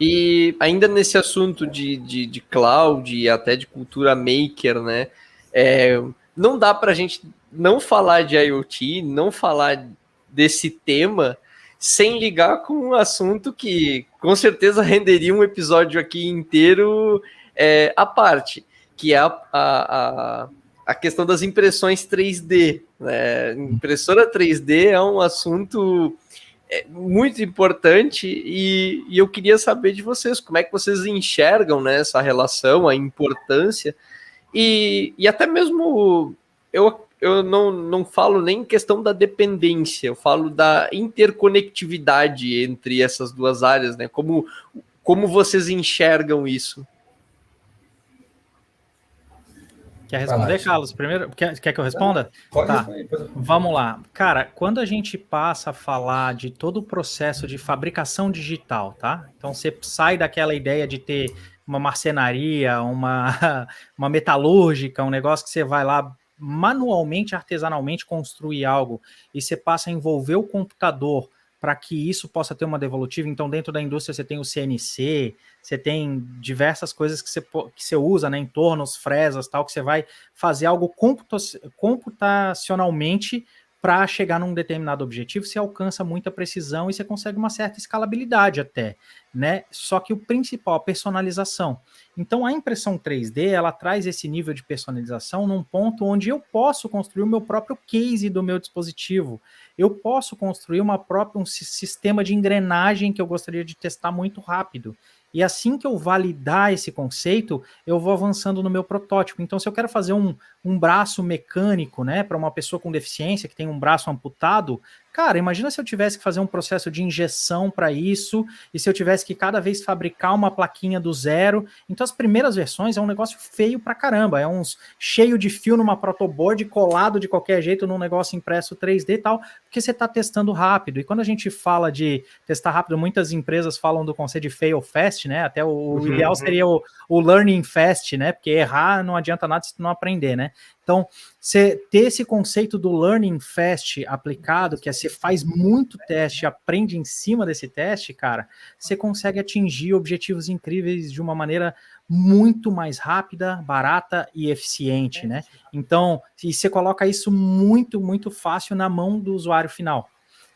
E ainda nesse assunto de, de, de cloud e até de cultura maker, né? É, não dá para a gente não falar de IoT, não falar desse tema sem ligar com um assunto que com certeza renderia um episódio aqui inteiro é, à parte que é a, a, a questão das impressões 3D. Né? Impressora 3D é um assunto é muito importante e, e, eu queria saber de vocês como é que vocês enxergam né, essa relação, a importância e, e até mesmo eu, eu não, não falo nem questão da dependência, eu falo da interconectividade entre essas duas áreas, né? Como, como vocês enxergam isso? Quer responder, Carlos? Primeiro, quer, quer que eu responda? Pode tá. Vamos lá. Cara, quando a gente passa a falar de todo o processo de fabricação digital, tá? Então você sai daquela ideia de ter uma marcenaria, uma, (laughs) uma metalúrgica, um negócio que você vai lá manualmente, artesanalmente construir algo e você passa a envolver o computador para que isso possa ter uma devolutiva. Então, dentro da indústria, você tem o CNC, você tem diversas coisas que você, que você usa, né, entornos, fresas, tal, que você vai fazer algo computacionalmente para chegar num determinado objetivo, você alcança muita precisão e você consegue uma certa escalabilidade até, né? Só que o principal, a personalização. Então a impressão 3D, ela traz esse nível de personalização num ponto onde eu posso construir o meu próprio case do meu dispositivo. Eu posso construir uma própria um sistema de engrenagem que eu gostaria de testar muito rápido. E assim que eu validar esse conceito, eu vou avançando no meu protótipo. Então, se eu quero fazer um, um braço mecânico, né, para uma pessoa com deficiência que tem um braço amputado, Cara, imagina se eu tivesse que fazer um processo de injeção para isso, e se eu tivesse que cada vez fabricar uma plaquinha do zero. Então, as primeiras versões é um negócio feio pra caramba. É uns cheio de fio numa protoboard, colado de qualquer jeito num negócio impresso 3D e tal, porque você está testando rápido. E quando a gente fala de testar rápido, muitas empresas falam do conceito de fail fast, né? Até o, uhum. ideal seria o, o learning fast, né? Porque errar não adianta nada se tu não aprender, né? Então, você ter esse conceito do learning fast aplicado, que é você faz muito teste, aprende em cima desse teste, cara, você consegue atingir objetivos incríveis de uma maneira muito mais rápida, barata e eficiente, né? Então, e você coloca isso muito, muito fácil na mão do usuário final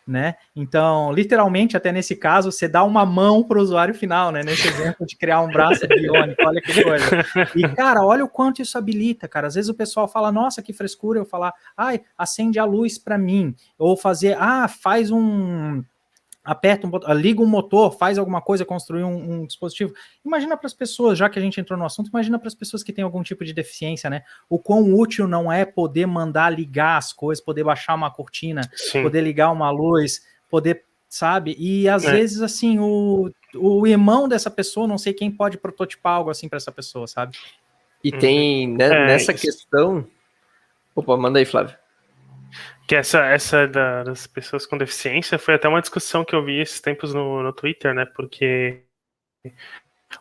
né? Então, literalmente, até nesse caso, você dá uma mão para o usuário final, né? Nesse exemplo de criar um braço biônico, olha que coisa. E, cara, olha o quanto isso habilita, cara. Às vezes o pessoal fala, nossa, que frescura, eu falar, ai, acende a luz para mim. Ou fazer, ah, faz um aperta um botão, liga um motor, faz alguma coisa, construir um, um dispositivo. Imagina para as pessoas, já que a gente entrou no assunto, imagina para as pessoas que têm algum tipo de deficiência, né? O quão útil não é poder mandar ligar as coisas, poder baixar uma cortina, Sim. poder ligar uma luz, poder, sabe? E às é. vezes, assim, o, o irmão dessa pessoa, não sei quem pode prototipar algo assim para essa pessoa, sabe? E tem né, é, nessa isso. questão. Opa, manda aí, Flávio que essa, essa da, das pessoas com deficiência foi até uma discussão que eu vi esses tempos no, no Twitter, né? Porque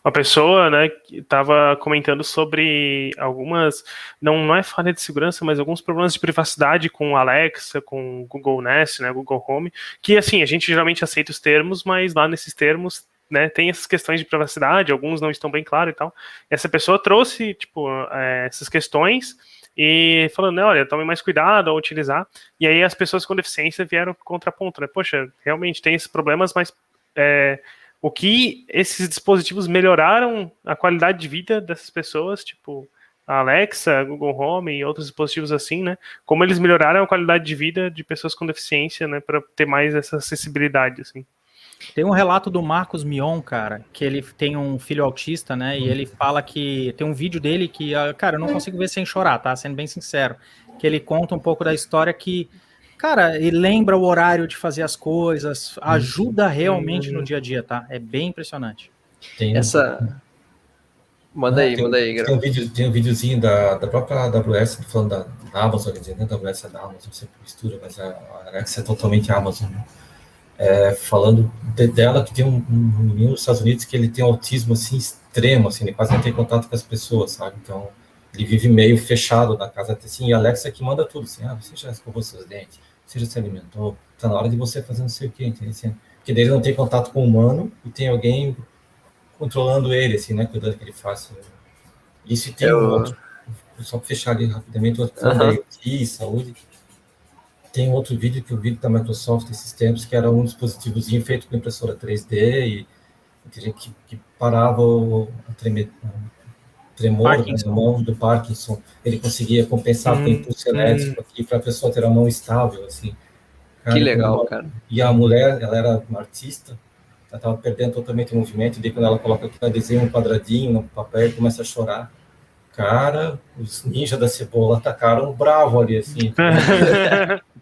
uma pessoa, né, estava comentando sobre algumas, não, não é falha de segurança, mas alguns problemas de privacidade com Alexa, com Google Nest, né, Google Home, que assim, a gente geralmente aceita os termos, mas lá nesses termos né, tem essas questões de privacidade, alguns não estão bem claros e tal. Essa pessoa trouxe, tipo, é, essas questões e falando, né, olha, tome mais cuidado ao utilizar. E aí as pessoas com deficiência vieram contraponto, né? Poxa, realmente tem esses problemas, mas é, o que esses dispositivos melhoraram a qualidade de vida dessas pessoas, tipo a Alexa, Google Home e outros dispositivos assim, né? Como eles melhoraram a qualidade de vida de pessoas com deficiência, né? Para ter mais essa acessibilidade, assim. Tem um relato do Marcos Mion, cara, que ele tem um filho autista, né? E ele fala que tem um vídeo dele que, ah, cara, eu não consigo ver sem chorar, tá? Sendo bem sincero. Que ele conta um pouco da história que, cara, ele lembra o horário de fazer as coisas, ajuda realmente no dia a dia, tá? É bem impressionante. Tem essa. Manda aí, tem, manda aí, tem um, vídeo, tem um videozinho da, da própria AWS, falando da, da Amazon, quer dizer, né? Da AWS é da Amazon, sempre mistura, mas a, a Alexa é totalmente Amazon, né? É, falando de, dela que tem um, um, menino nos Estados Unidos que ele tem autismo assim extremo, assim, ele quase não tem contato com as pessoas, sabe? Então ele vive meio fechado na casa, assim, e a Alexa que manda tudo, assim, ah, você já escovou seus dentes, você já se alimentou, tá na hora de você fazer não sei o quê, entende? Assim, porque daí ele não tem contato com o humano e tem alguém controlando ele, assim, né, cuidando que ele faça. Isso tem Eu... um outro, só fechar ali rapidamente, outro uhum. saúde, tem outro vídeo que eu vi da Microsoft esses tempos, que era um dispositivozinho feito com impressora 3D e que, que parava o, treme, tremor da mão do Parkinson. Ele conseguia compensar hum, com impulso elétrico hum. aqui para a pessoa ter a mão estável, assim. Cara, que legal, cara. E a mulher, ela era uma artista, ela estava perdendo totalmente o movimento, e daí quando ela coloca aqui, desenha um quadradinho no papel e começa a chorar. Cara, os ninjas da cebola atacaram bravo ali, assim. (laughs)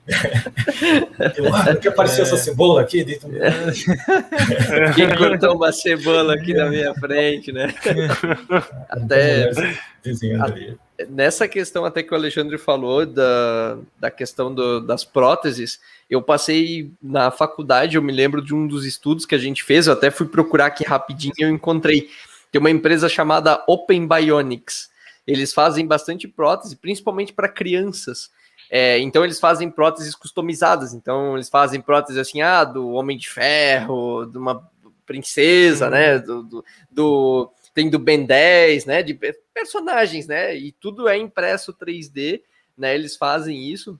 eu, ah, que apareceu é. essa cebola aqui? Dentro... Quem cortou uma cebola aqui na minha frente, né? Até nessa questão até que o Alexandre falou da, da questão do, das próteses, eu passei na faculdade, eu me lembro de um dos estudos que a gente fez, eu até fui procurar aqui rapidinho e eu encontrei. Tem uma empresa chamada Open Bionics eles fazem bastante prótese, principalmente para crianças. É, então eles fazem próteses customizadas. Então eles fazem prótese assim, ah, do Homem de Ferro, de uma princesa, né? Do, do, do, tem do Ben 10, né? De personagens, né? E tudo é impresso 3D, né? Eles fazem isso.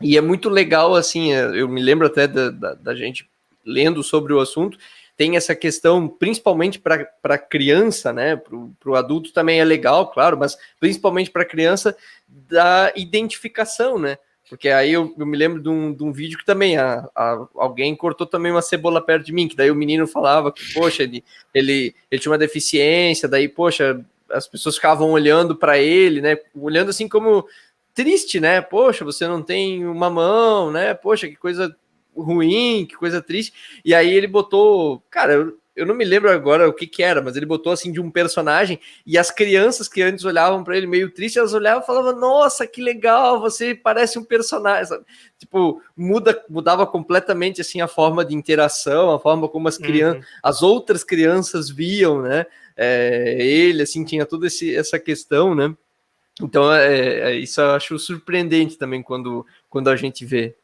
E é muito legal, assim, é, eu me lembro até da, da, da gente lendo sobre o assunto, tem essa questão, principalmente para criança, né? Para o adulto também é legal, claro, mas principalmente para criança, da identificação, né? Porque aí eu, eu me lembro de um, de um, vídeo que também a, a, alguém cortou também uma cebola perto de mim, que daí o menino falava que, poxa, ele, ele, ele tinha uma deficiência, daí, poxa, as pessoas ficavam olhando para ele, né? Olhando assim como triste, né? Poxa, você não tem uma mão, né? Poxa, que coisa ruim, que coisa triste. E aí ele botou, cara, eu, eu não me lembro agora o que que era, mas ele botou assim de um personagem e as crianças que antes olhavam para ele meio triste, elas olhavam e falavam: "Nossa, que legal, você parece um personagem". Sabe? Tipo, muda mudava completamente assim a forma de interação, a forma como as crianças, uhum. as outras crianças viam, né? É, ele assim tinha toda esse, essa questão, né? Então, é, é, isso eu acho surpreendente também quando, quando a gente vê.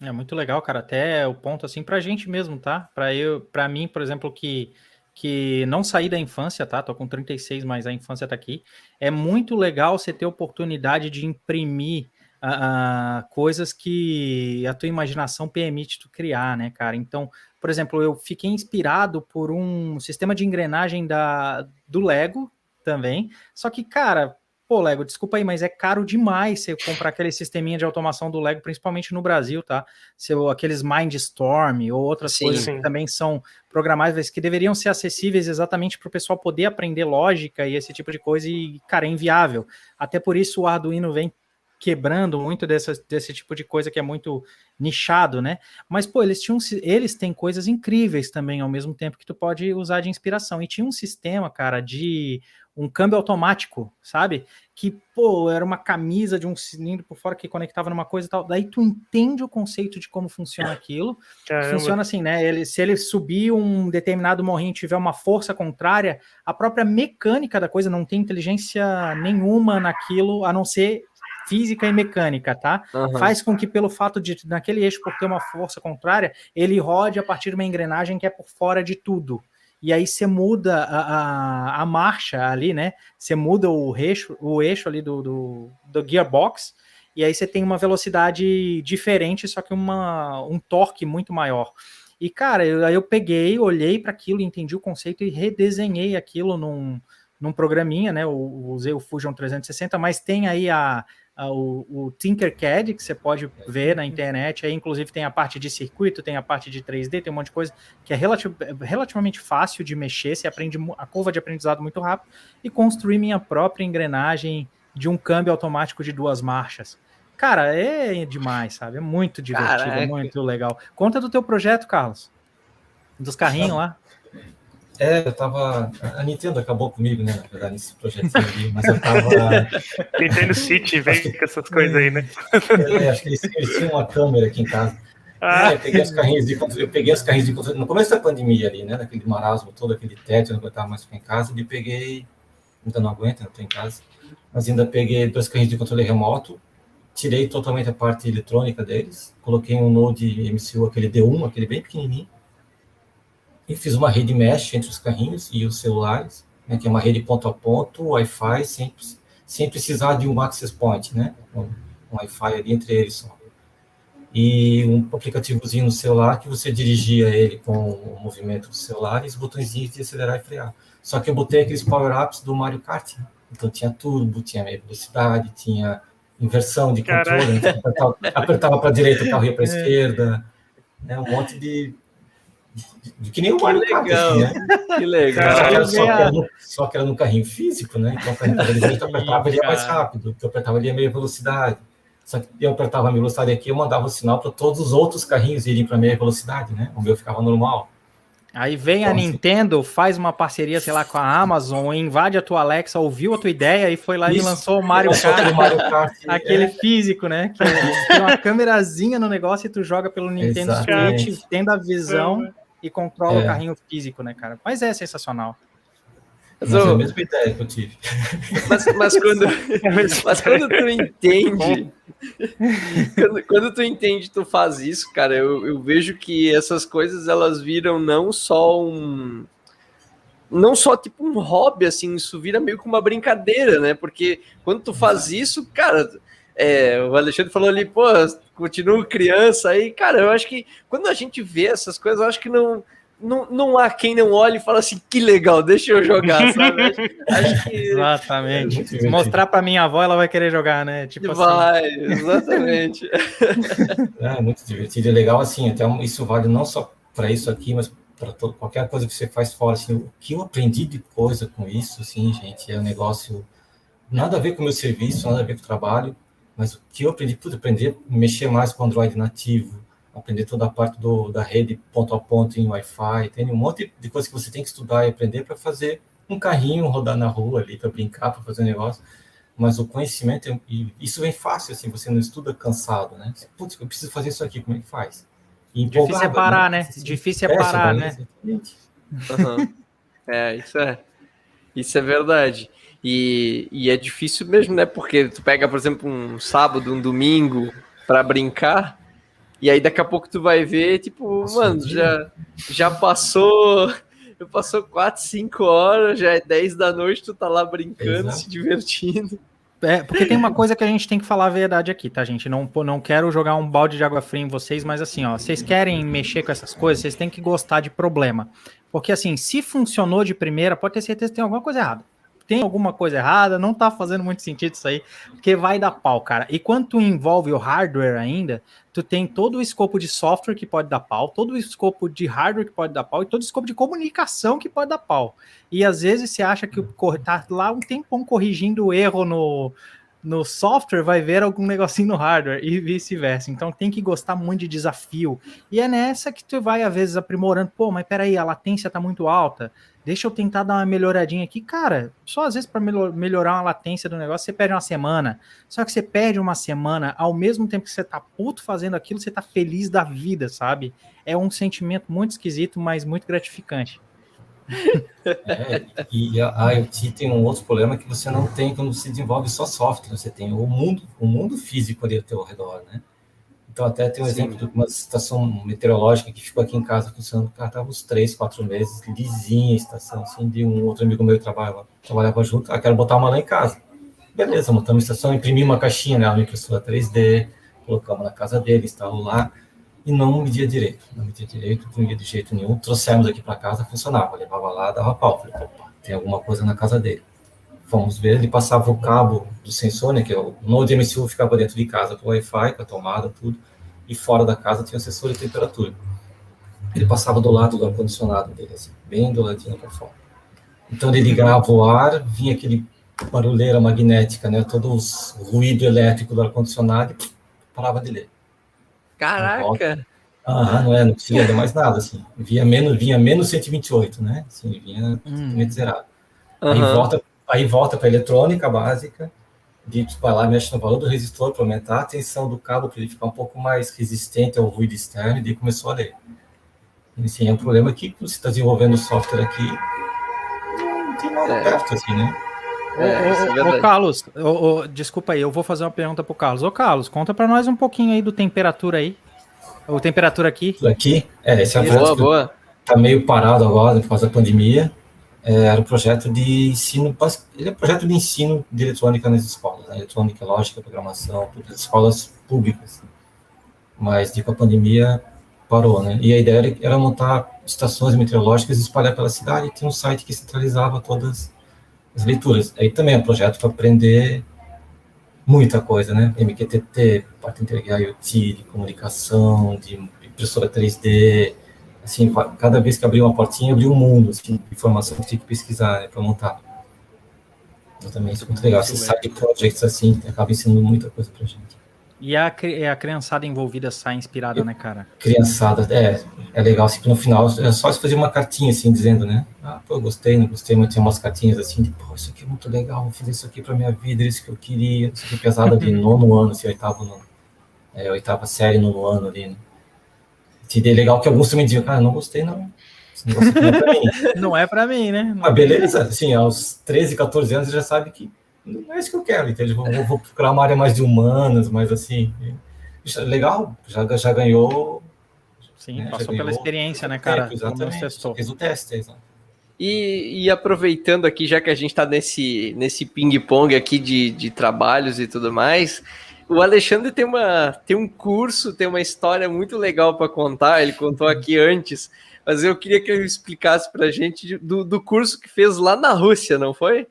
É muito legal, cara. Até o ponto assim pra gente mesmo, tá? Para eu, para mim, por exemplo, que que não saí da infância, tá? Tô com 36, mas a infância tá aqui. É muito legal você ter oportunidade de imprimir uh, coisas que a tua imaginação permite tu criar, né, cara? Então, por exemplo, eu fiquei inspirado por um sistema de engrenagem da do Lego também. Só que, cara, Pô, Lego, desculpa aí, mas é caro demais você comprar aquele sisteminha de automação do Lego, principalmente no Brasil, tá? Seu, aqueles Mindstorm ou outras sim, coisas sim. que também são programáveis, que deveriam ser acessíveis exatamente para o pessoal poder aprender lógica e esse tipo de coisa, e, cara, é inviável. Até por isso o Arduino vem quebrando muito dessa, desse tipo de coisa que é muito nichado, né? Mas, pô, eles tinham eles têm coisas incríveis também ao mesmo tempo que tu pode usar de inspiração. E tinha um sistema, cara, de um câmbio automático, sabe? Que, pô, era uma camisa de um cilindro por fora que conectava numa coisa e tal. Daí tu entende o conceito de como funciona aquilo. Caramba. Funciona assim, né? Ele, se ele subir um determinado morrinho e tiver uma força contrária, a própria mecânica da coisa não tem inteligência nenhuma naquilo, a não ser física e mecânica, tá? Uhum. Faz com que, pelo fato de naquele eixo por ter uma força contrária, ele rode a partir de uma engrenagem que é por fora de tudo e aí você muda a, a, a, marcha ali, né? Você muda o eixo, o eixo ali do, do, do, gearbox, e aí você tem uma velocidade diferente, só que uma, um torque muito maior. E, cara, eu, aí eu peguei, olhei para aquilo, entendi o conceito e redesenhei aquilo num, num programinha, né? Eu usei o Fusion 360, mas tem aí a, o, o, Tinkercad, que você pode ver na internet, aí inclusive tem a parte de circuito, tem a parte de 3D, tem um monte de coisa que é relativ relativamente fácil de mexer, você aprende a curva de aprendizado muito rápido, e construir minha própria engrenagem de um câmbio automático de duas marchas. Cara, é demais, sabe? É muito divertido, Caraca. muito legal. Conta do teu projeto, Carlos. Dos carrinhos lá. É, eu tava. A Nintendo acabou comigo, né? Na verdade, nesse projeto aí, mas eu tava. (laughs) Nintendo City vem que... com essas coisas aí, né? É, acho que eles, eles tinham uma câmera aqui em casa. Ah. É, eu peguei os carrinhos de eu peguei os carrinhos de controle no começo da pandemia ali, né? Daquele marasmo todo, aquele teto, eu não aguentava mais ficar em casa, e peguei, ainda não aguento, não tô em casa, mas ainda peguei dois carrinhos de controle remoto, tirei totalmente a parte eletrônica deles, coloquei um Node MCU, aquele D1, aquele bem pequenininho, e fiz uma rede mesh entre os carrinhos e os celulares, né, que é uma rede ponto a ponto, Wi-Fi, sem, sem precisar de um access point, né, um, um Wi-Fi ali entre eles só. E um aplicativozinho no celular que você dirigia ele com o movimento do celular e os botõezinhos de acelerar e frear. Só que eu botei aqueles power-ups do Mario Kart, né? então tinha turbo, tinha meia velocidade, tinha inversão de controle, né? apertava, para a direita, o carro ia para a esquerda, né? um monte de, de, de que nem o Mario Kart, assim, né? Que legal. Só que, era, só, que era no, só que era no carrinho físico, né? Então, o carrinho direita, apertava, ele ia mais rápido, o que eu apertava, ele ia meia velocidade. Só que eu apertava a minha velocidade aqui, eu mandava o sinal para todos os outros carrinhos irem para meia velocidade, né? O meu ficava normal. Aí vem então, a assim, Nintendo, faz uma parceria, sei lá, com a Amazon, invade a tua Alexa, ouviu a tua ideia e foi lá isso, e lançou o Mario Kart. Mario Kart (laughs) aquele é. físico, né? Que (laughs) tem uma câmerazinha no negócio e tu joga pelo Nintendo Exatamente. Switch, tendo a visão e controla é. o carrinho físico, né, cara? Mas é sensacional. Mas, mas é a mesma ideia que eu tive. Mas, mas, quando, (laughs) mas quando tu entende, (laughs) quando, quando, tu entende, tu faz isso, cara, eu, eu vejo que essas coisas elas viram não só um. Não só tipo um hobby, assim, isso vira meio que uma brincadeira, né? Porque quando tu faz isso, cara, é, o Alexandre falou ali, pô, continuo criança aí, cara, eu acho que quando a gente vê essas coisas, eu acho que não não, não há quem não olhe e fale assim, que legal, deixa eu jogar, (laughs) sabe? Acho, acho que... Exatamente. Se mostrar para minha avó, ela vai querer jogar, né? Tipo assim. vai, assim. exatamente. (laughs) É, muito divertido. É legal, assim, até isso vale não só para isso aqui, mas para qualquer coisa que você faz fora, assim, o que eu aprendi de coisa com isso, assim, gente, é um negócio nada a ver com o meu serviço, nada a ver com o trabalho, mas o que eu aprendi, pude aprender a mexer mais com Android nativo, aprender toda a parte do, da rede ponto a ponto em Wi-Fi, tem um monte de coisa que você tem que estudar e aprender para fazer um carrinho rodar na rua ali, para brincar, para fazer um negócio. Mas o conhecimento, é, e isso vem fácil, assim, você não estuda cansado, né? Putz, eu preciso fazer isso aqui, como é que faz? E Difícil é parar, né? né? Difícil é parar, né? Uhum. É, isso é. Isso é verdade. E, e é difícil mesmo, né? Porque tu pega, por exemplo, um sábado, um domingo para brincar, e aí daqui a pouco tu vai ver, tipo, Nossa, mano, já, já passou. Passou 4, 5 horas, já é 10 da noite, tu tá lá brincando, Exato. se divertindo. É, porque tem uma (laughs) coisa que a gente tem que falar a verdade aqui, tá, gente? Não, não quero jogar um balde de água fria em vocês, mas assim, ó, vocês querem mexer com essas coisas, vocês têm que gostar de problema. Porque assim, se funcionou de primeira, pode ter certeza que tem alguma coisa errada tem alguma coisa errada, não tá fazendo muito sentido isso aí, porque vai dar pau, cara. E quando tu envolve o hardware ainda, tu tem todo o escopo de software que pode dar pau, todo o escopo de hardware que pode dar pau e todo o escopo de comunicação que pode dar pau. E às vezes você acha que tá lá um tempão corrigindo o erro no, no software, vai ver algum negocinho no hardware e vice-versa. Então tem que gostar muito de desafio. E é nessa que tu vai às vezes aprimorando, pô, mas peraí, a latência tá muito alta deixa eu tentar dar uma melhoradinha aqui. Cara, só às vezes para melhorar uma latência do negócio, você perde uma semana. Só que você perde uma semana, ao mesmo tempo que você tá puto fazendo aquilo, você tá feliz da vida, sabe? É um sentimento muito esquisito, mas muito gratificante. É, e a IoT tem um outro problema que você não tem quando se desenvolve só software, você tem o mundo, o mundo físico ali ao teu redor, né? Então, até tem um Sim. exemplo de uma estação meteorológica que ficou aqui em casa funcionando, cara, estava uns três, quatro meses, lisinha a estação, assim, de um outro amigo meu que trabalhava, trabalhava junto, ah, quero botar uma lá em casa. Beleza, montamos a estação, imprimi uma caixinha, né, uma impressora 3D, colocamos na casa dele, instalou lá, e não media direito, não media direito, não media de jeito nenhum, trouxemos aqui para casa, funcionava, levava lá, dava pau, falei, opa, tem alguma coisa na casa dele. Fomos ver, ele passava o cabo do sensor, né, que é o Node MCU ficava dentro de casa com Wi-Fi, com a tomada, tudo, e fora da casa tinha o sensor de temperatura. Ele passava do lado do ar-condicionado dele, assim, bem do ladinho para fora. Então ele ligava o ar, vinha aquele barulheira magnética, né, todo o ruído elétrico do ar-condicionado e parava de ler. Caraca! Ah, não é, não conseguia ler mais nada, assim. Vinha menos, vinha menos 128, né? Assim, vinha hum. zerado. Uhum. Aí volta Aí volta para a eletrônica básica, de vai lá, mexe no valor do resistor para aumentar a tensão do cabo, para ele ficar um pouco mais resistente ao ruído externo, e daí começou a ler. E, assim, é um problema que você está desenvolvendo software aqui, não tem nada é. perto, assim, né? É, ô, ô, ô, Carlos, ô, desculpa aí, eu vou fazer uma pergunta para o Carlos. Ô, Carlos, conta para nós um pouquinho aí do temperatura aí. O temperatura aqui. Aqui? É, esse é um boa, boa. Tá meio parado agora por causa da pandemia é, era um projeto de ensino, ele é um projeto de ensino de eletrônica nas escolas, né? eletrônica, lógica, programação, todas escolas públicas. Mas de com a pandemia parou, né? E a ideia era, montar estações meteorológicas e espalhar pela cidade. E tinha um site que centralizava todas as leituras. Aí também é um projeto para aprender muita coisa, né? MQTT, parte de IoT, de comunicação, de impressora 3D, assim, cada vez que abria uma portinha, abria um mundo, assim, de informação que tinha que pesquisar, né, para montar. Então, também isso é muito legal. Esses side projects, assim, acaba ensinando muita coisa pra gente. E a, a criançada envolvida sai inspirada, né, cara? Criançada, é, é legal, assim, no final é só se fazer uma cartinha, assim, dizendo, né? Ah, pô, gostei, não gostei, mas tem umas cartinhas assim, de, pô, isso aqui é muito legal, vou fazer isso aqui pra minha vida, isso que eu queria, isso aqui pesada de (laughs) nono ano, assim, oitavo, no, é, oitava série, nono ano ali, né? E é legal que alguns também diziam, cara, não gostei, não. Esse negócio aqui não é pra mim. (laughs) não é pra mim, né? Mas beleza, assim, aos 13, 14 anos, você já sabe que não é isso que eu quero, entende? Vou, vou procurar uma área mais de humanas, mais assim. Legal, já, já ganhou. Sim, né? passou pela experiência, né, cara? Tempo, exatamente. Fez o teste. E, e, aproveitando aqui, já que a gente está nesse, nesse ping-pong aqui de, de trabalhos e tudo mais, o Alexandre tem, uma, tem um curso, tem uma história muito legal para contar. Ele contou aqui antes, mas eu queria que ele explicasse para a gente do, do curso que fez lá na Rússia, não foi?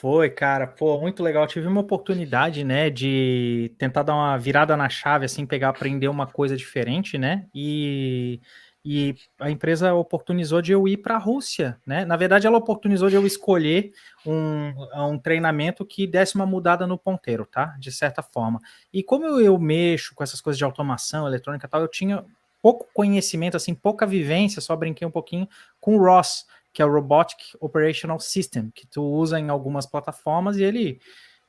Foi, cara, pô, muito legal. Eu tive uma oportunidade, né, de tentar dar uma virada na chave, assim, pegar, aprender uma coisa diferente, né, e, e a empresa oportunizou de eu ir para a Rússia, né. Na verdade, ela oportunizou de eu escolher um, um treinamento que desse uma mudada no ponteiro, tá, de certa forma. E como eu, eu mexo com essas coisas de automação, eletrônica e tal, eu tinha pouco conhecimento, assim, pouca vivência, só brinquei um pouquinho com o Ross, que é o Robotic Operational System, que tu usa em algumas plataformas e ele,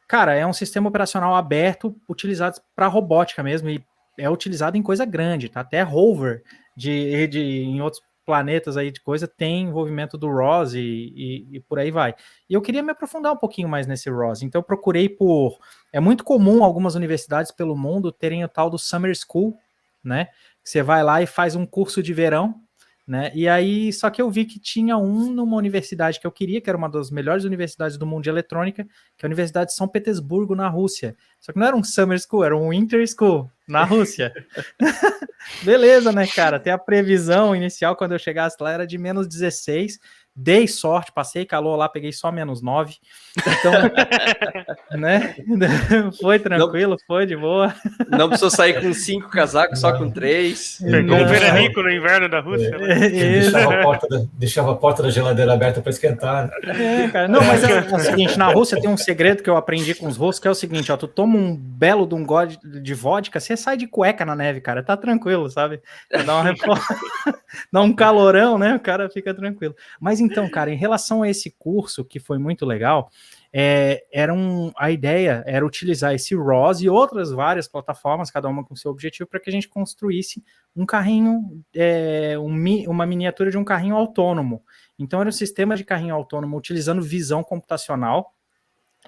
cara, é um sistema operacional aberto utilizado para robótica mesmo e é utilizado em coisa grande, tá? Até rover de, de em outros planetas aí de coisa tem envolvimento do ROS e, e, e, por aí vai. E eu queria me aprofundar um pouquinho mais nesse ROS, então eu procurei por. É muito comum algumas universidades pelo mundo terem o tal do Summer School, né? Você vai lá e faz um curso de verão né? E aí, só que eu vi que tinha um numa universidade que eu queria, que era uma das melhores universidades do mundo de eletrônica, que é a Universidade de São Petersburgo, na Rússia. Só que não era um summer school, era um winter school na Rússia. (laughs) Beleza, né, cara? Tem a previsão inicial quando eu chegasse lá era de menos 16 dei sorte, passei calor lá, peguei só menos 9. Então, (laughs) né? (laughs) Foi tranquilo, não, foi de boa. Não precisou sair com (laughs) cinco casacos, só com três. Pegou um veranico no inverno da Rússia. Né? É, deixava, a porta da, deixava a porta da geladeira aberta para esquentar. É, cara. Não, mas é, é, o seguinte, na Rússia tem um segredo que eu aprendi com os russos, que é o seguinte, ó, tu toma um belo de um god de vodka, você sai de cueca na neve, cara, tá tranquilo, sabe? Dá, uma Dá um calorão, né? O cara fica tranquilo. Mas então, cara, em relação a esse curso, que foi muito legal, é, era um, a ideia era utilizar esse ROS e outras várias plataformas, cada uma com seu objetivo, para que a gente construísse um carrinho, é, um, uma miniatura de um carrinho autônomo. Então, era um sistema de carrinho autônomo utilizando visão computacional.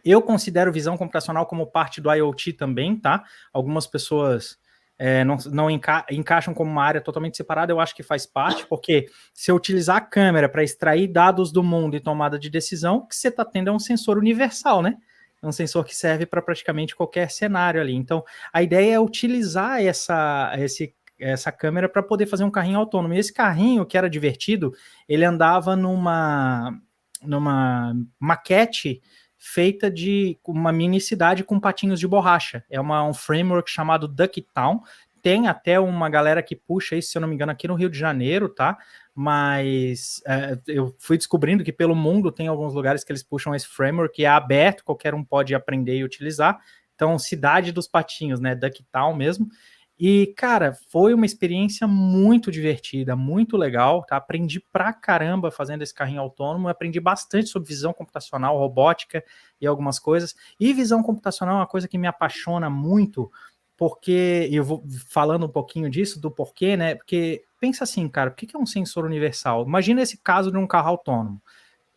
Eu considero visão computacional como parte do IoT também, tá? Algumas pessoas é, não, não enca encaixam como uma área totalmente separada, eu acho que faz parte, porque se eu utilizar a câmera para extrair dados do mundo e tomada de decisão, o que você está tendo é um sensor universal, né? É um sensor que serve para praticamente qualquer cenário ali. Então, a ideia é utilizar essa, esse, essa câmera para poder fazer um carrinho autônomo. E esse carrinho, que era divertido, ele andava numa, numa maquete feita de uma mini cidade com patinhos de borracha. É uma, um framework chamado Ducktown. Tem até uma galera que puxa isso, se eu não me engano, aqui no Rio de Janeiro, tá? Mas é, eu fui descobrindo que pelo mundo tem alguns lugares que eles puxam esse framework é aberto, qualquer um pode aprender e utilizar. Então, Cidade dos Patinhos, né? Ducktown mesmo. E, cara, foi uma experiência muito divertida, muito legal, tá? Aprendi pra caramba fazendo esse carrinho autônomo, aprendi bastante sobre visão computacional, robótica e algumas coisas. E visão computacional é uma coisa que me apaixona muito, porque eu vou falando um pouquinho disso, do porquê, né? Porque pensa assim, cara, o que é um sensor universal? Imagina esse caso de um carro autônomo.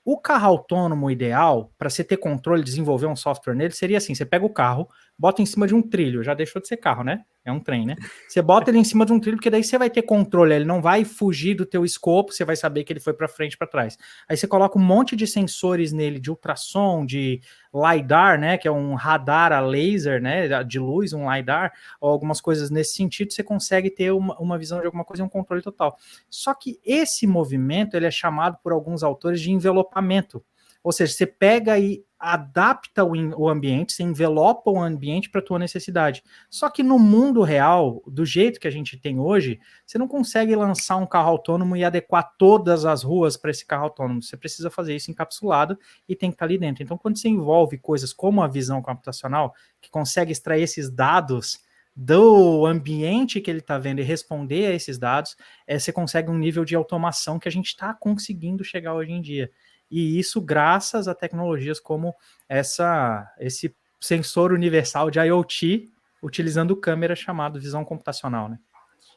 O carro autônomo ideal, para você ter controle, desenvolver um software nele, seria assim: você pega o carro, bota em cima de um trilho, já deixou de ser carro, né? É um trem, né? Você bota ele em cima de um trilho, porque daí você vai ter controle, ele não vai fugir do teu escopo, você vai saber que ele foi para frente para trás. Aí você coloca um monte de sensores nele, de ultrassom, de LiDAR, né, que é um radar a laser, né, de luz, um LiDAR, ou algumas coisas nesse sentido, você consegue ter uma, uma visão de alguma coisa e um controle total. Só que esse movimento, ele é chamado por alguns autores de envelopamento, Ou seja, você pega e adapta o, o ambiente, você envelopa o ambiente para a tua necessidade. Só que no mundo real, do jeito que a gente tem hoje, você não consegue lançar um carro autônomo e adequar todas as ruas para esse carro autônomo. Você precisa fazer isso encapsulado e tem que estar tá ali dentro. Então, quando você envolve coisas como a visão computacional, que consegue extrair esses dados do ambiente que ele está vendo e responder a esses dados, é, você consegue um nível de automação que a gente está conseguindo chegar hoje em dia. E isso graças a tecnologias como essa, esse sensor universal de IoT, utilizando câmera chamado visão computacional, né?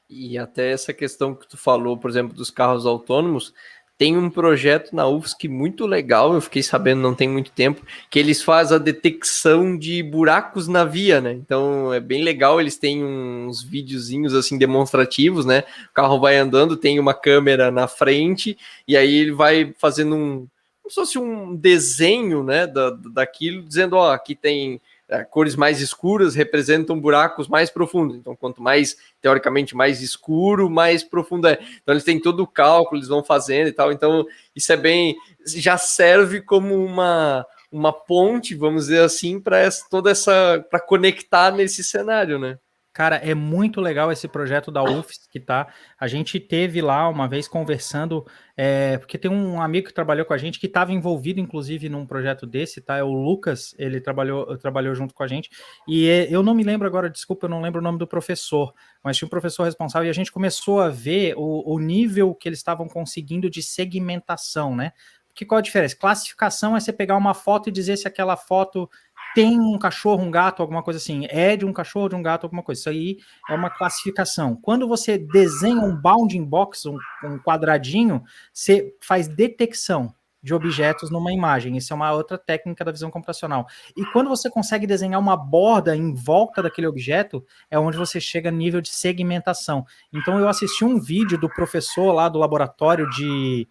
E até essa questão que tu falou, por exemplo, dos carros autônomos, tem um projeto na UFSC muito legal, eu fiquei sabendo não tem muito tempo, que eles fazem a detecção de buracos na via, né? Então é bem legal, eles têm uns videozinhos assim demonstrativos, né? O carro vai andando, tem uma câmera na frente, e aí ele vai fazendo um. Como se fosse um desenho, né? Da, daquilo, dizendo, ó, aqui tem é, cores mais escuras representam buracos mais profundos. Então, quanto mais, teoricamente, mais escuro, mais profundo é. Então, eles têm todo o cálculo, eles vão fazendo e tal. Então, isso é bem. Já serve como uma, uma ponte, vamos dizer assim, para toda essa. para conectar nesse cenário, né? Cara, é muito legal esse projeto da UFS que tá. A gente teve lá uma vez conversando, é, porque tem um amigo que trabalhou com a gente que estava envolvido, inclusive, num projeto desse, tá? É o Lucas, ele trabalhou, trabalhou junto com a gente. E é, eu não me lembro agora, desculpa, eu não lembro o nome do professor, mas tinha um professor responsável e a gente começou a ver o, o nível que eles estavam conseguindo de segmentação, né? Porque qual a diferença? Classificação é você pegar uma foto e dizer se aquela foto tem um cachorro, um gato, alguma coisa assim, é de um cachorro, de um gato, alguma coisa. Isso aí é uma classificação. Quando você desenha um bounding box, um, um quadradinho, você faz detecção de objetos numa imagem. Isso é uma outra técnica da visão computacional. E quando você consegue desenhar uma borda em volta daquele objeto, é onde você chega a nível de segmentação. Então eu assisti um vídeo do professor lá do laboratório de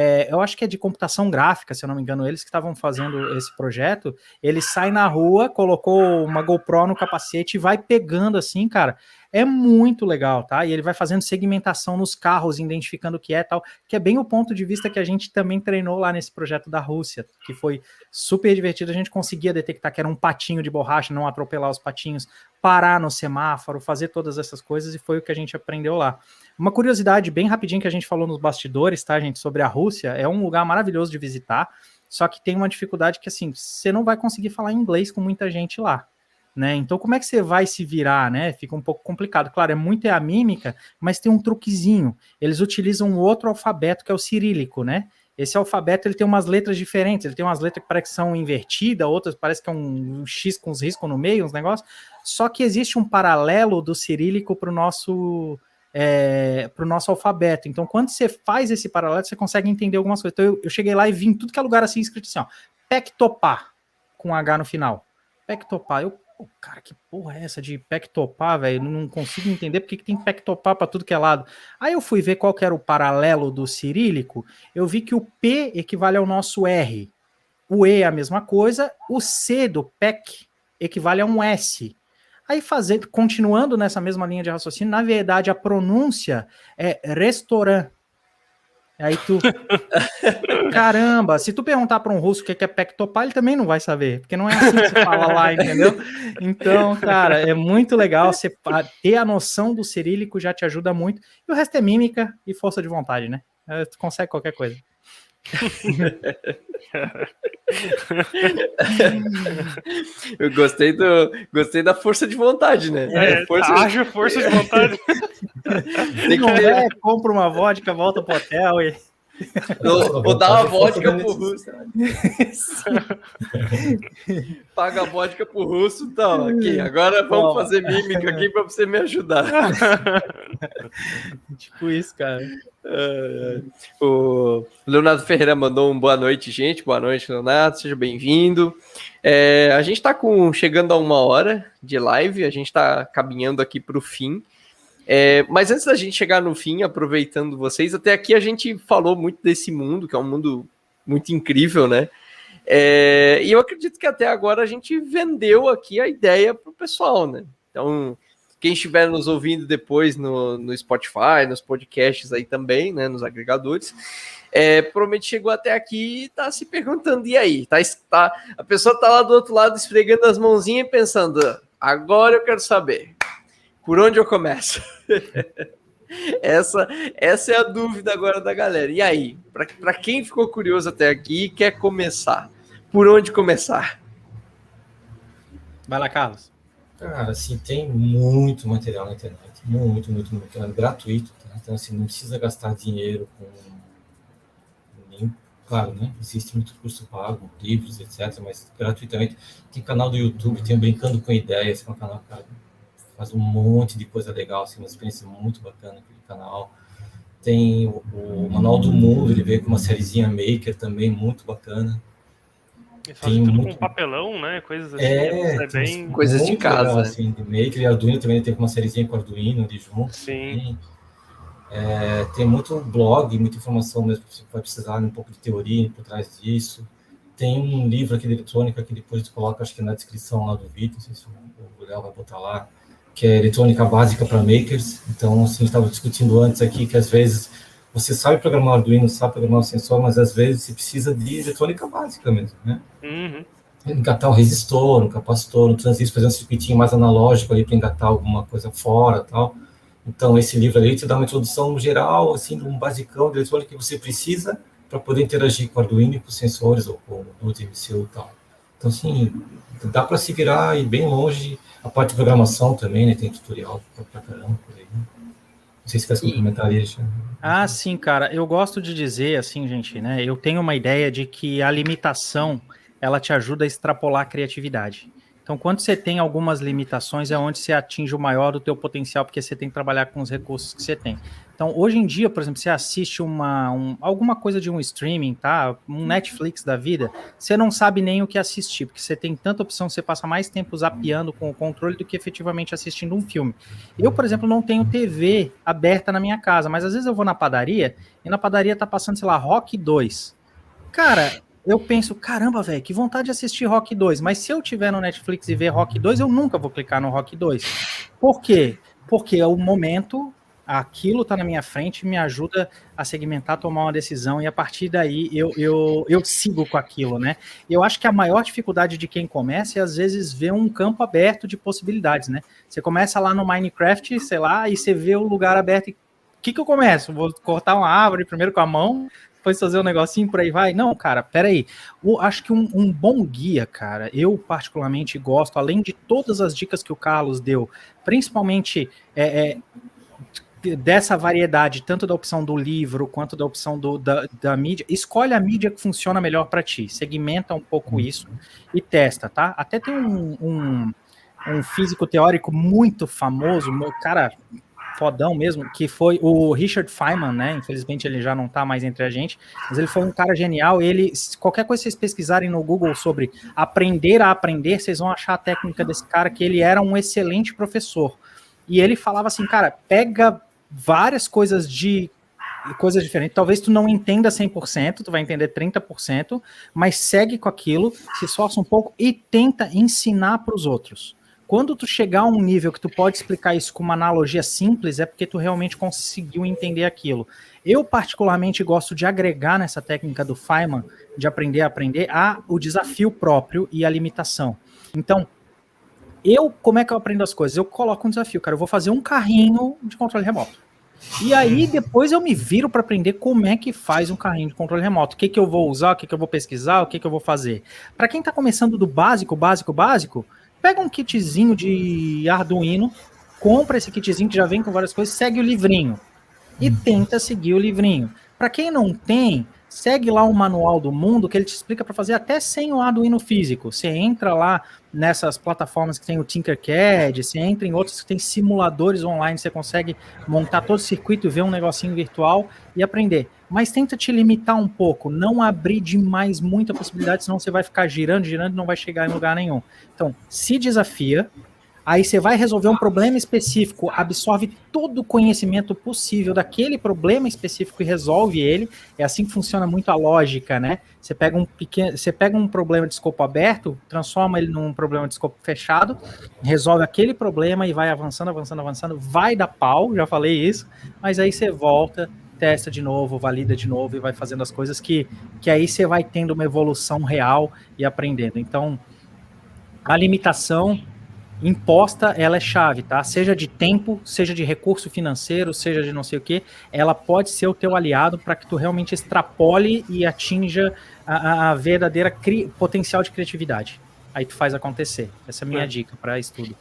é, eu acho que é de computação gráfica, se eu não me engano, eles que estavam fazendo esse projeto, ele sai na rua, colocou uma GoPro no capacete e vai pegando assim, cara. É muito legal, tá? E ele vai fazendo segmentação nos carros, identificando o que é tal, que é bem o ponto de vista que a gente também treinou lá nesse projeto da Rússia, que foi super divertido. A gente conseguia detectar que era um patinho de borracha, não atropelar os patinhos, parar no semáforo, fazer todas essas coisas, e foi o que a gente aprendeu lá. Uma curiosidade bem rapidinho que a gente falou nos bastidores, tá, gente, sobre a Rússia, é um lugar maravilhoso de visitar, só que tem uma dificuldade que, assim, você não vai conseguir falar inglês com muita gente lá. Né? Então, como é que você vai se virar, né? Fica um pouco complicado. Claro, é muito é a mímica, mas tem um truquezinho. Eles utilizam um outro alfabeto que é o cirílico, né? Esse alfabeto ele tem umas letras diferentes. Ele tem umas letras que parecem que são invertidas, outras parece que é um, um X com uns riscos no meio, uns negócios. Só que existe um paralelo do cirílico para o nosso é, para o nosso alfabeto. Então, quando você faz esse paralelo, você consegue entender algumas coisas. Então, eu, eu cheguei lá e vi em tudo que é lugar assim escrito assim, ó, com H no final. Pectopar. Eu, cara, que porra é essa de Pectopar, velho? Não consigo entender porque que tem Pectopar para tudo que é lado. Aí eu fui ver qual que era o paralelo do cirílico, eu vi que o P equivale ao nosso R. O E é a mesma coisa, o C do PEC equivale a um S. Aí fazendo, continuando nessa mesma linha de raciocínio, na verdade a pronúncia é restaurant. Aí tu. (laughs) Caramba, se tu perguntar para um russo o que é pectopar, ele também não vai saber, porque não é assim que se fala lá, entendeu? Então, cara, é muito legal você ter a noção do cirílico, já te ajuda muito. E o resto é mímica e força de vontade, né? É, tu consegue qualquer coisa. (laughs) Eu gostei do, gostei da força de vontade, né? É, força haja de... força de vontade. Tem que ter... é, compra uma vodka, volta pro hotel e Vou, vou dar uma vodka pro russo. (laughs) Paga a vodka pro russo, então. Aqui, agora vamos fazer mímica aqui para você me ajudar. (laughs) tipo isso, cara. O Leonardo Ferreira mandou um boa noite, gente. Boa noite, Leonardo. Seja bem-vindo. É, a gente está chegando a uma hora de live, a gente está caminhando aqui para o fim. É, mas antes da gente chegar no fim, aproveitando vocês, até aqui a gente falou muito desse mundo, que é um mundo muito incrível, né? É, e eu acredito que até agora a gente vendeu aqui a ideia para o pessoal, né? Então, quem estiver nos ouvindo depois no, no Spotify, nos podcasts aí também, né, nos agregadores, é, provavelmente chegou até aqui e tá se perguntando, e aí? Tá, tá, a pessoa tá lá do outro lado esfregando as mãozinhas e pensando, agora eu quero saber, por onde eu começo? (laughs) essa, essa é a dúvida agora da galera. E aí, para quem ficou curioso até aqui e quer começar, por onde começar? Vai lá, Carlos. Cara, assim, tem muito material na internet, muito, muito, muito, é gratuito, tá? então assim, não precisa gastar dinheiro com nem, claro, né, existe muito curso pago, livros, etc, mas gratuitamente, tem canal do YouTube, tem Brincando com Ideias, que é um canal, cara, faz um monte de coisa legal, assim, uma experiência muito bacana aquele canal, tem o, o Manual do Mundo, ele veio com uma sériezinha Maker também, muito bacana, tem tudo muito... com papelão, né? Coisas assim. É, é bem... Coisas de casa. Legal, assim, de Maker e Arduino também tem uma sériezinha com Arduino ali junto. Sim. É, tem muito blog, muita informação mesmo que você vai precisar, um pouco de teoria por trás disso. Tem um livro aqui de eletrônica que depois tu coloca, acho que na descrição lá do vídeo, não sei se o Léo vai botar lá, que é eletrônica básica para makers. Então, assim, a gente estava discutindo antes aqui que às vezes você sabe programar Arduino, sabe programar o sensor, mas às vezes você precisa de eletrônica básica mesmo, né? Uhum. Engatar um resistor, um capacitor, um transistor, fazer um circuitinho mais analógico ali para engatar alguma coisa fora tal. Então, esse livro ali te dá uma introdução geral, assim, um basicão de eletrônica que você precisa para poder interagir com o Arduino e com os sensores ou com o DMCU e tal. Então, assim, dá para se virar e bem longe. A parte de programação também, né? Tem tutorial para caramba por aí. Não sei se quer complementar isso. Ah, sim, cara. Eu gosto de dizer, assim, gente, né? Eu tenho uma ideia de que a limitação ela te ajuda a extrapolar a criatividade. Então, quando você tem algumas limitações, é onde você atinge o maior do teu potencial, porque você tem que trabalhar com os recursos que você tem. Então, hoje em dia, por exemplo, você assiste uma, um, alguma coisa de um streaming, tá? Um Netflix da vida, você não sabe nem o que assistir, porque você tem tanta opção, você passa mais tempo zapeando com o controle do que efetivamente assistindo um filme. Eu, por exemplo, não tenho TV aberta na minha casa, mas às vezes eu vou na padaria e na padaria tá passando, sei lá, Rock 2. Cara, eu penso, caramba, velho, que vontade de assistir Rock 2. Mas se eu tiver no Netflix e ver Rock 2, eu nunca vou clicar no Rock 2. Por quê? Porque é o momento, aquilo tá na minha frente, me ajuda a segmentar, tomar uma decisão, e a partir daí eu, eu, eu sigo com aquilo, né? Eu acho que a maior dificuldade de quem começa é, às vezes, ver um campo aberto de possibilidades, né? Você começa lá no Minecraft, sei lá, e você vê o lugar aberto e o que, que eu começo? Vou cortar uma árvore primeiro com a mão, depois fazer um negocinho por aí vai. Não, cara, peraí. Eu acho que um, um, bom guia, cara, eu particularmente gosto, além de todas as dicas que o Carlos deu, principalmente é, é, dessa variedade, tanto da opção do livro quanto da opção do, da, da mídia, escolhe a mídia que funciona melhor para ti, segmenta um pouco uhum. isso e testa, tá? Até tem um, um, um físico teórico muito famoso, cara, fodão mesmo, que foi o Richard Feynman, né? Infelizmente ele já não está mais entre a gente, mas ele foi um cara genial. Ele, qualquer coisa que vocês pesquisarem no Google sobre aprender a aprender, vocês vão achar a técnica desse cara, que ele era um excelente professor. E ele falava assim, cara, pega várias coisas de coisas diferentes. Talvez tu não entenda 100%, tu vai entender 30%, mas segue com aquilo, se esforça um pouco e tenta ensinar para os outros. Quando tu chegar a um nível que tu pode explicar isso com uma analogia simples, é porque tu realmente conseguiu entender aquilo. Eu particularmente gosto de agregar nessa técnica do Feynman, de aprender a aprender, a o desafio próprio e a limitação. Então, eu, como é que eu aprendo as coisas? Eu coloco um desafio, cara, eu vou fazer um carrinho de controle remoto. E aí depois eu me viro para aprender como é que faz um carrinho de controle remoto. O que, que eu vou usar, o que, que eu vou pesquisar, o que, que eu vou fazer. Para quem está começando do básico, básico, básico, Pega um kitzinho de Arduino, compra esse kitzinho que já vem com várias coisas, segue o livrinho e tenta seguir o livrinho. Para quem não tem, segue lá o manual do mundo que ele te explica para fazer até sem o Arduino físico. Você entra lá nessas plataformas que tem o Tinkercad, você entra em outros que tem simuladores online, você consegue montar todo o circuito, ver um negocinho virtual e aprender. Mas tenta te limitar um pouco, não abrir demais muita possibilidade, senão você vai ficar girando, girando e não vai chegar em lugar nenhum. Então, se desafia, Aí você vai resolver um problema específico, absorve todo o conhecimento possível daquele problema específico e resolve ele. É assim que funciona muito a lógica, né? Você pega um pequeno, você pega um problema de escopo aberto, transforma ele num problema de escopo fechado, resolve aquele problema e vai avançando, avançando, avançando, vai dar pau, já falei isso, mas aí você volta, testa de novo, valida de novo e vai fazendo as coisas que, que aí você vai tendo uma evolução real e aprendendo. Então, a limitação imposta, ela é chave, tá? Seja de tempo, seja de recurso financeiro, seja de não sei o que, ela pode ser o teu aliado para que tu realmente extrapole e atinja a, a verdadeira potencial de criatividade. Aí tu faz acontecer. Essa é a minha é. dica para estudo.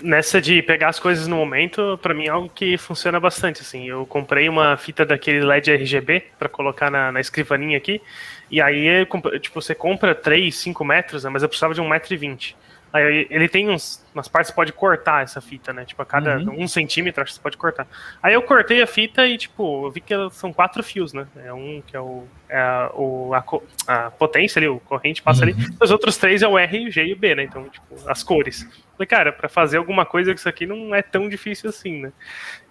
Nessa de pegar as coisas no momento, para mim é algo que funciona bastante. Assim, eu comprei uma fita daquele LED RGB para colocar na, na escrivaninha aqui, e aí tipo você compra 3, 5 metros, né, mas eu precisava de 1,20m. Aí ele tem uns, umas partes que pode cortar essa fita, né? Tipo, a cada uhum. um centímetro acho que você pode cortar. Aí eu cortei a fita e, tipo, eu vi que são quatro fios, né? É um que é o. É a, o, a, a potência ali, o corrente passa uhum. ali. Os outros três é o R, o G e o B, né? Então, tipo, as cores. Falei, cara, pra fazer alguma coisa com isso aqui não é tão difícil assim, né?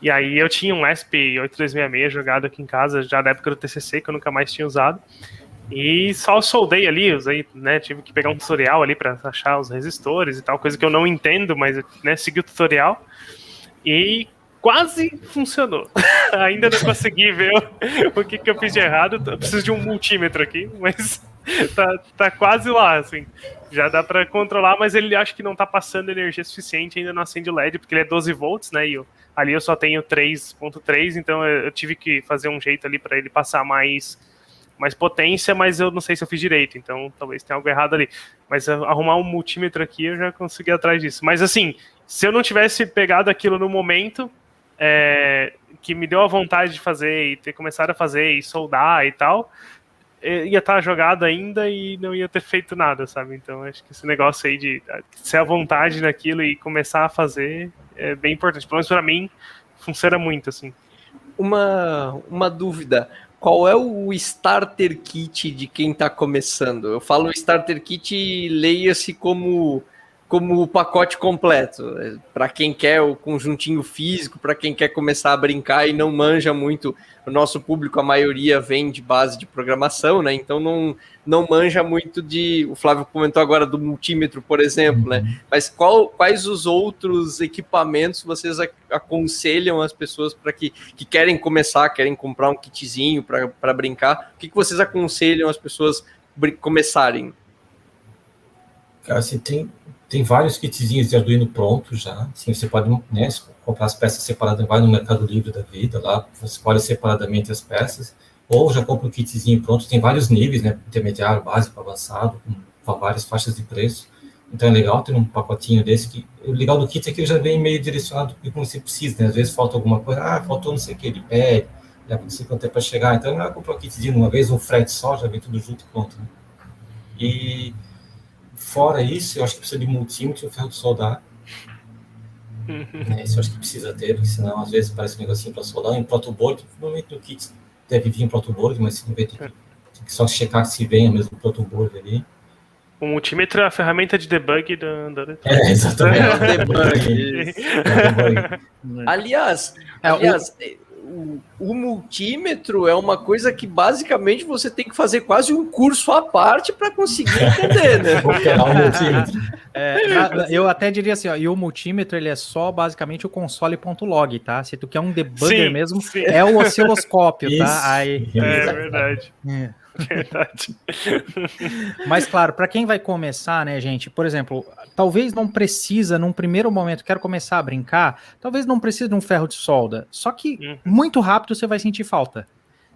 E aí eu tinha um SP8366 jogado aqui em casa, já da época do TCC, que eu nunca mais tinha usado. E só soldei ali, usei, né, tive que pegar um tutorial ali para achar os resistores e tal, coisa que eu não entendo, mas né, segui o tutorial e quase funcionou. (laughs) Ainda não consegui ver o, que, que eu fiz de errado, eu preciso de um multímetro aqui, mas (laughs) tá, tá quase lá, assim. Já dá para controlar, mas ele acho que não tá passando energia suficiente, ainda não acende o LED, porque ele é 12 volts, né, e eu, ali eu só tenho 3.3, então eu, eu tive que fazer um jeito ali para ele passar mais mais potência, mas eu não sei se eu fiz direito, então talvez tenha algo errado ali. Mas arrumar um multímetro aqui eu já consegui atrás disso. Mas assim, se eu não tivesse pegado aquilo no momento é, que me deu a vontade de fazer e ter começado a fazer e soldar e tal, é, ia estar jogado ainda e não ia ter feito nada, sabe? Então acho que esse negócio aí de ser à vontade naquilo e começar a fazer é bem importante. Pelo menos para mim, funciona muito assim. Uma, uma dúvida qual é o starter kit de quem está começando? Eu falo starter kit, leia-se como como o pacote completo. Para quem quer o conjuntinho físico, para quem quer começar a brincar e não manja muito, o nosso público, a maioria vem de base de programação, né? Então não, não manja muito de. O Flávio comentou agora do multímetro, por exemplo, né? Uhum. Mas qual, quais os outros equipamentos vocês aconselham as pessoas para que, que querem começar, querem comprar um kitzinho para brincar? O que, que vocês aconselham as pessoas começarem? Cara, você tem tem vários kitzinhos de Arduino prontos já. Assim, você pode né, comprar as peças separadas, vai no Mercado Livre da vida, lá você escolhe separadamente as peças, ou já compra um kitzinho pronto. Tem vários níveis, né? Intermediário, básico, avançado, com várias faixas de preço. Então é legal ter um pacotinho desse. Que, o legal do kit é que ele já vem meio direcionado como você precisa, né? Às vezes falta alguma coisa, ah, faltou não sei o que, ele pede, leva não sei quanto tempo para chegar. Então é comprar um kitzinho uma vez, um frete só, já vem tudo junto e pronto. Né? E Fora isso, eu acho que precisa de multímetro e ferro de soldar. é, isso eu acho que precisa ter, porque senão às vezes parece um negocinho para soldar. Em protoboard, provavelmente no kit deve vir em protoboard, mas se não vem, tem que, tem que só checar se vem o mesmo protoboard ali. O multímetro é a ferramenta de debug da, da (laughs) É, exatamente. É debug. é debug. (laughs) aliás, é, aliás o o, o, multímetro é uma coisa que basicamente você tem que fazer quase um curso à parte para conseguir entender, né? (laughs) é, eu até diria assim, ó, e o multímetro ele é só basicamente o console.log, tá? Se tu quer um debugger sim, mesmo, sim. é o osciloscópio, tá? Aí, é verdade. É. Verdade. Mas claro, para quem vai começar, né, gente, por exemplo, talvez não precisa num primeiro momento, quero começar a brincar, talvez não precise de um ferro de solda. Só que uhum. muito rápido você vai sentir falta.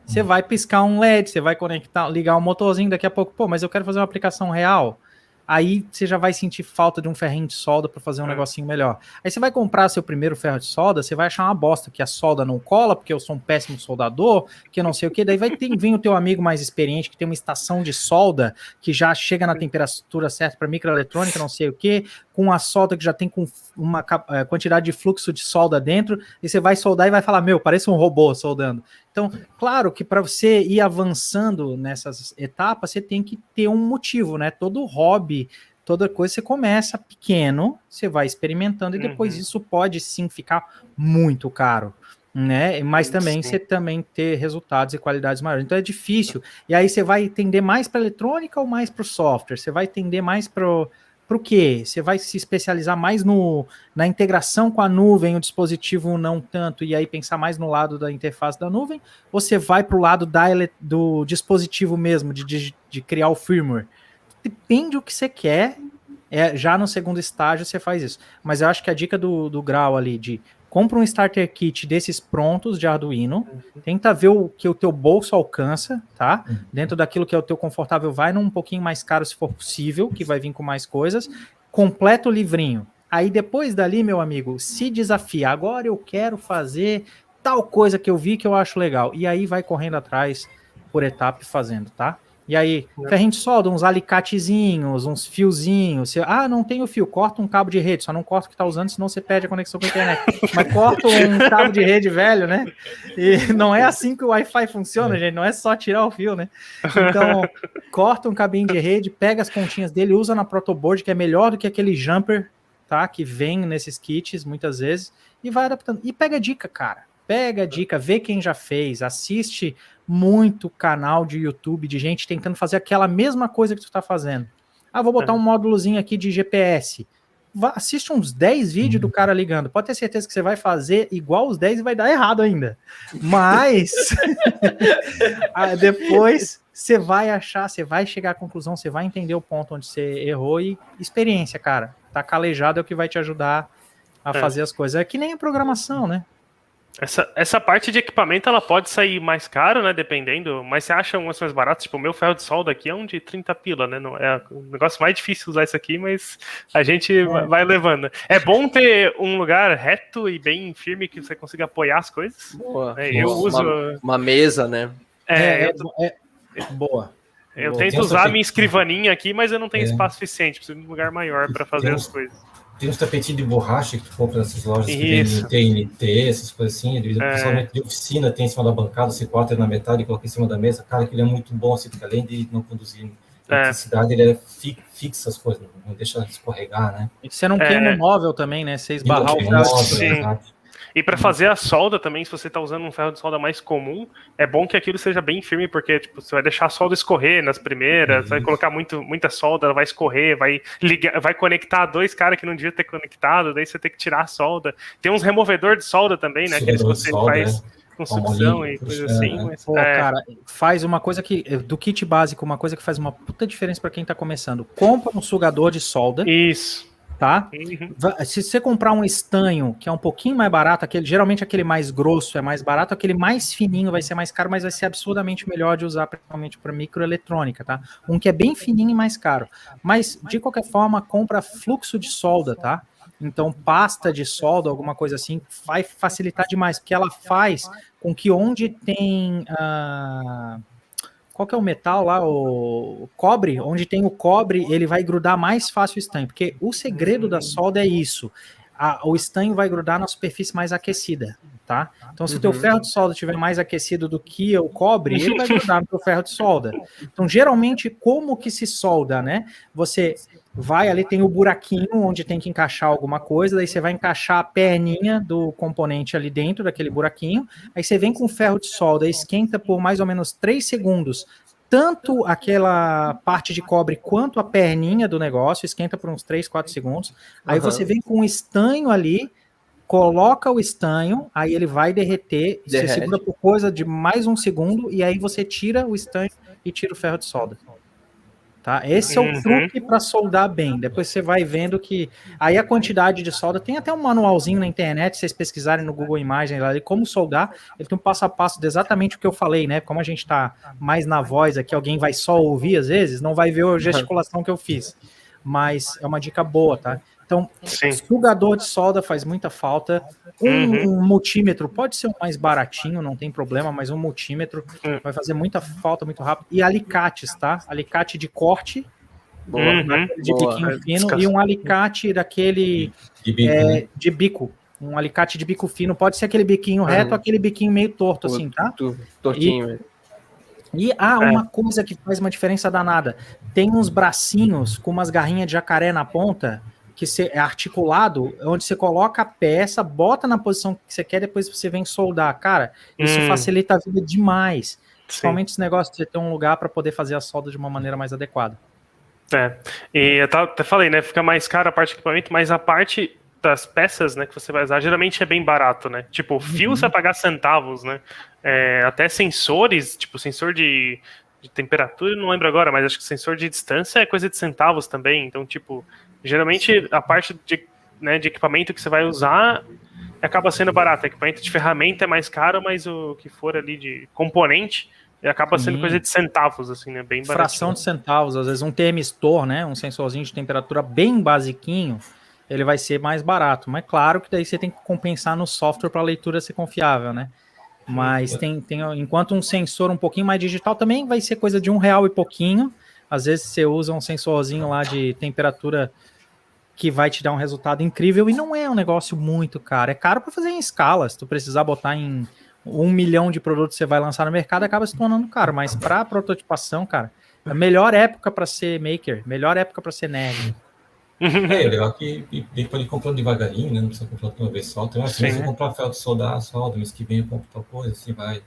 Você uhum. vai piscar um LED, você vai conectar, ligar um motorzinho daqui a pouco, pô, mas eu quero fazer uma aplicação real aí você já vai sentir falta de um ferrinho de solda para fazer um é. negocinho melhor. Aí você vai comprar seu primeiro ferro de solda, você vai achar uma bosta que a solda não cola, porque eu sou um péssimo soldador, que não sei o que, daí vai ter, vir o teu amigo mais experiente que tem uma estação de solda que já chega na temperatura certa para microeletrônica, não sei o que, com a solda que já tem com uma é, quantidade de fluxo de solda dentro, e você vai soldar e vai falar: Meu, parece um robô soldando. Então, claro que para você ir avançando nessas etapas, você tem que ter um motivo, né? Todo hobby toda coisa você começa pequeno, você vai experimentando e depois Uhum. isso pode sim ficar muito caro, né? Mas também Sim. você também ter resultados e qualidades maiores. Então é difícil. E aí você vai tender mais para eletrônica ou mais para o software? Você vai tender mais para o quê? Você vai se especializar mais no, na integração com a nuvem, o dispositivo não tanto, e aí pensar mais no lado da interface da nuvem? Ou você vai para o lado da, do dispositivo mesmo, de, de, de criar o firmware? Depende do que você quer. É, já no segundo estágio você faz isso. Mas eu acho que a dica do, do Grau ali de compra um starter kit desses prontos de Arduino, tenta ver o que o teu bolso alcança, tá? Uhum. Dentro daquilo que é o teu confortável, vai num pouquinho mais caro se for possível, que vai vir com mais coisas. Completa o livrinho. Aí depois dali, meu amigo, se desafia. Agora eu quero fazer tal coisa que eu vi que eu acho legal. E aí vai correndo atrás por etapa fazendo, tá? E aí, ferrinho de solda, uns alicatezinhos, uns fiozinhos. Você, ah, não tem o fio, corta um cabo de rede, só não corta o que tá usando, senão você perde a conexão com a internet. (laughs) Mas corta um cabo de rede velho, né? E não é assim que o Wi-Fi funciona, gente, não é só tirar o fio, né? Então, corta um cabinho de rede, pega as pontinhas dele, usa na protoboard, que é melhor do que aquele jumper, tá? Que vem nesses kits muitas vezes, e vai adaptando. E pega dica, cara. Pega dica, vê quem já fez, assiste muito canal de YouTube de gente tentando fazer aquela mesma coisa que tu tá fazendo. Ah, vou botar um módulozinho aqui de GPS. Vá, assiste uns 10 vídeos do cara ligando. Pode ter certeza que você vai fazer igual os 10 e vai dar errado ainda. Mas (laughs) ah, depois você vai achar, você vai chegar à conclusão, você vai entender o ponto onde você errou e experiência, cara. Tá calejado é o que vai te ajudar a É. fazer as coisas. É que nem a programação, né? Essa, essa parte de equipamento ela pode sair mais caro, né? Dependendo, mas você acha umas mais baratas? Tipo, o meu ferro de solda aqui é um de 30 pila, né? Não, é o negócio mais difícil usar isso aqui, mas a gente vai- vai levando. É bom ter um lugar reto e bem firme que você consiga apoiar as coisas. Boa. É, eu Uma- uso. Uma mesa, né? É, é, eu, é- boa. eu boa. tento usar a minha escrivaninha aqui, mas eu não tenho É. espaço suficiente. Preciso de um lugar maior para fazer as coisas. Tem uns tapetinhos de borracha que tu compra nessas lojas que Isso. tem TNT, essas coisas assim. Ele, É. Principalmente de oficina, tem em cima da bancada, você corta na metade e coloca em cima da mesa. Cara, que ele é muito bom, assim, porque além de não conduzir É. eletricidade, ele é fi, fixa as coisas, não deixa escorregar, né? Você não É. queima o móvel também, né? Você esbarrar o E móvel, Sim. exato. E para fazer a solda também, se você tá usando um ferro de solda mais comum, é bom que aquilo seja bem firme, porque tipo, você vai deixar a solda escorrer nas primeiras, Isso. vai colocar muito, muita solda, ela vai escorrer, vai ligar, vai conectar dois caras que não devia ter conectado, daí você tem que tirar a solda. Tem uns removedor de solda também, né? Aqueles que você solda, faz com sucção e coisa assim. é. mas- Pô, é, cara, faz uma coisa que, do kit básico, uma coisa que faz uma puta diferença pra quem tá começando. Compra um sugador de solda, Isso. Tá? Uhum. Se você comprar um estanho, que é um pouquinho mais barato, aquele, geralmente aquele mais grosso é mais barato, aquele mais fininho vai ser mais caro, mas vai ser absurdamente melhor de usar, principalmente para microeletrônica, tá? Um que é bem fininho e mais caro. Mas, de qualquer forma, compra fluxo de solda, tá? Então, pasta de solda, alguma coisa assim, vai facilitar demais, porque ela faz com que onde tem. ah, qual que é o metal lá? O cobre, onde tem o cobre, ele vai grudar mais fácil o estanho, porque o segredo da solda é isso. A- o estanho vai grudar na superfície mais aquecida, tá? Então, se o teu Uhum. ferro de solda estiver mais aquecido do que o cobre, ele vai grudar no teu ferro de solda. Então, geralmente, como que se solda, né? Você vai ali, tem o buraquinho onde tem que encaixar alguma coisa, daí você vai encaixar a perninha do componente ali dentro daquele buraquinho, aí você vem com o ferro de solda, esquenta por mais ou menos 3 segundos, tanto aquela parte de cobre quanto a perninha do negócio, esquenta por uns 3, 4 segundos, aí Aham. você vem com um estanho ali, coloca o estanho, aí ele vai derreter, você Derrete. segura por coisa de mais um segundo, e aí você tira o estanho e tira o ferro de solda. Tá? Esse é o Uhum. truque para soldar bem. Depois você vai vendo que. Aí a quantidade de solda. Tem até um manualzinho na internet, se vocês pesquisarem no Google Imagens lá de como soldar. Ele tem um passo a passo de exatamente o que eu falei, né? Como a gente está mais na voz aqui, alguém vai só ouvir às vezes, não vai ver a gesticulação que eu fiz. Mas é uma dica boa, tá? Então, Sim. sugador de solda faz muita falta. Um, Uhum. um multímetro pode ser o mais baratinho, não tem problema, mas um multímetro Hum. vai fazer muita falta muito rápido. E alicates, tá? Alicate de corte, Boa. Uhum. de Boa. biquinho fino, Descasca. e um alicate daquele De bico, né? é, de bico. Um alicate de bico fino. Pode ser aquele biquinho reto, Uhum. aquele biquinho meio torto, assim, tá? Tortinho. E há ah, é. uma coisa que faz uma diferença danada. Tem uns bracinhos com umas garrinhas de jacaré na ponta, que é articulado, onde você coloca a peça, bota na posição que você quer, depois você vem soldar. Cara, isso hum. facilita a vida demais. Principalmente Sim. esse negócio de ter um lugar para poder fazer a solda de uma maneira mais adequada. É, e eu até falei, né? Fica mais caro a parte do equipamento, mas a parte das peças, né, que você vai usar, geralmente é bem barato, né? Tipo, fio uhum. você vai pagar centavos, né? É, até sensores, tipo, sensor de, de temperatura, não lembro agora, mas acho que sensor de distância é coisa de centavos também. Então, tipo, geralmente a parte de, né, de equipamento que você vai usar acaba sendo barato. Equipamento de ferramenta é mais caro, mas o que for ali de componente acaba sendo Sim. coisa de centavos, assim, né? Bem barato. Fração de centavos, às vezes um termistor, né? Um sensorzinho de temperatura bem basiquinho ele vai ser mais barato. Mas claro que daí você tem que compensar no software para a leitura ser confiável, né? Mas tem, tem, enquanto um sensor um pouquinho mais digital também vai ser coisa de um real e pouquinho. Às vezes você usa um sensorzinho lá de temperatura que vai te dar um resultado incrível e não é um negócio muito caro. É caro para fazer em escala. Se tu precisar botar em um milhão de produtos que você vai lançar no mercado, acaba se tornando caro. Mas para prototipação, cara, a melhor época para ser maker, melhor época para ser nerd. É, é legal que ele pode ir comprando devagarinho, né? Não precisa comprar de uma vez só. Tem uma assim, você comprar ferro de soldar, solda, mês que vem eu compro tal coisa, assim vai.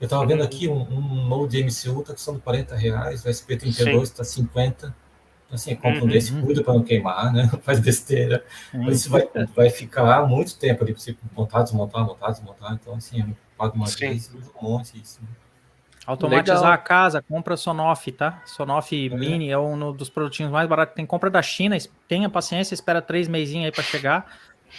Eu tava vendo aqui um, um Node MCU tá custando 40 reais, o SP32 está 50. Então, assim, compra um uhum. desse, cuida para não queimar, né? (laughs) Faz besteira. Mas isso vai, vai ficar muito tempo ali para você montar, desmontar, montar, desmontar. Então, assim, eu pago uma Sim. vez uso um monte isso. Né? Automatizar Legal. a casa, compra Sonoff, tá? Sonoff é. Mini é um dos produtinhos mais baratos. Tem compra da China, tenha paciência, espera três mesinhos aí para chegar.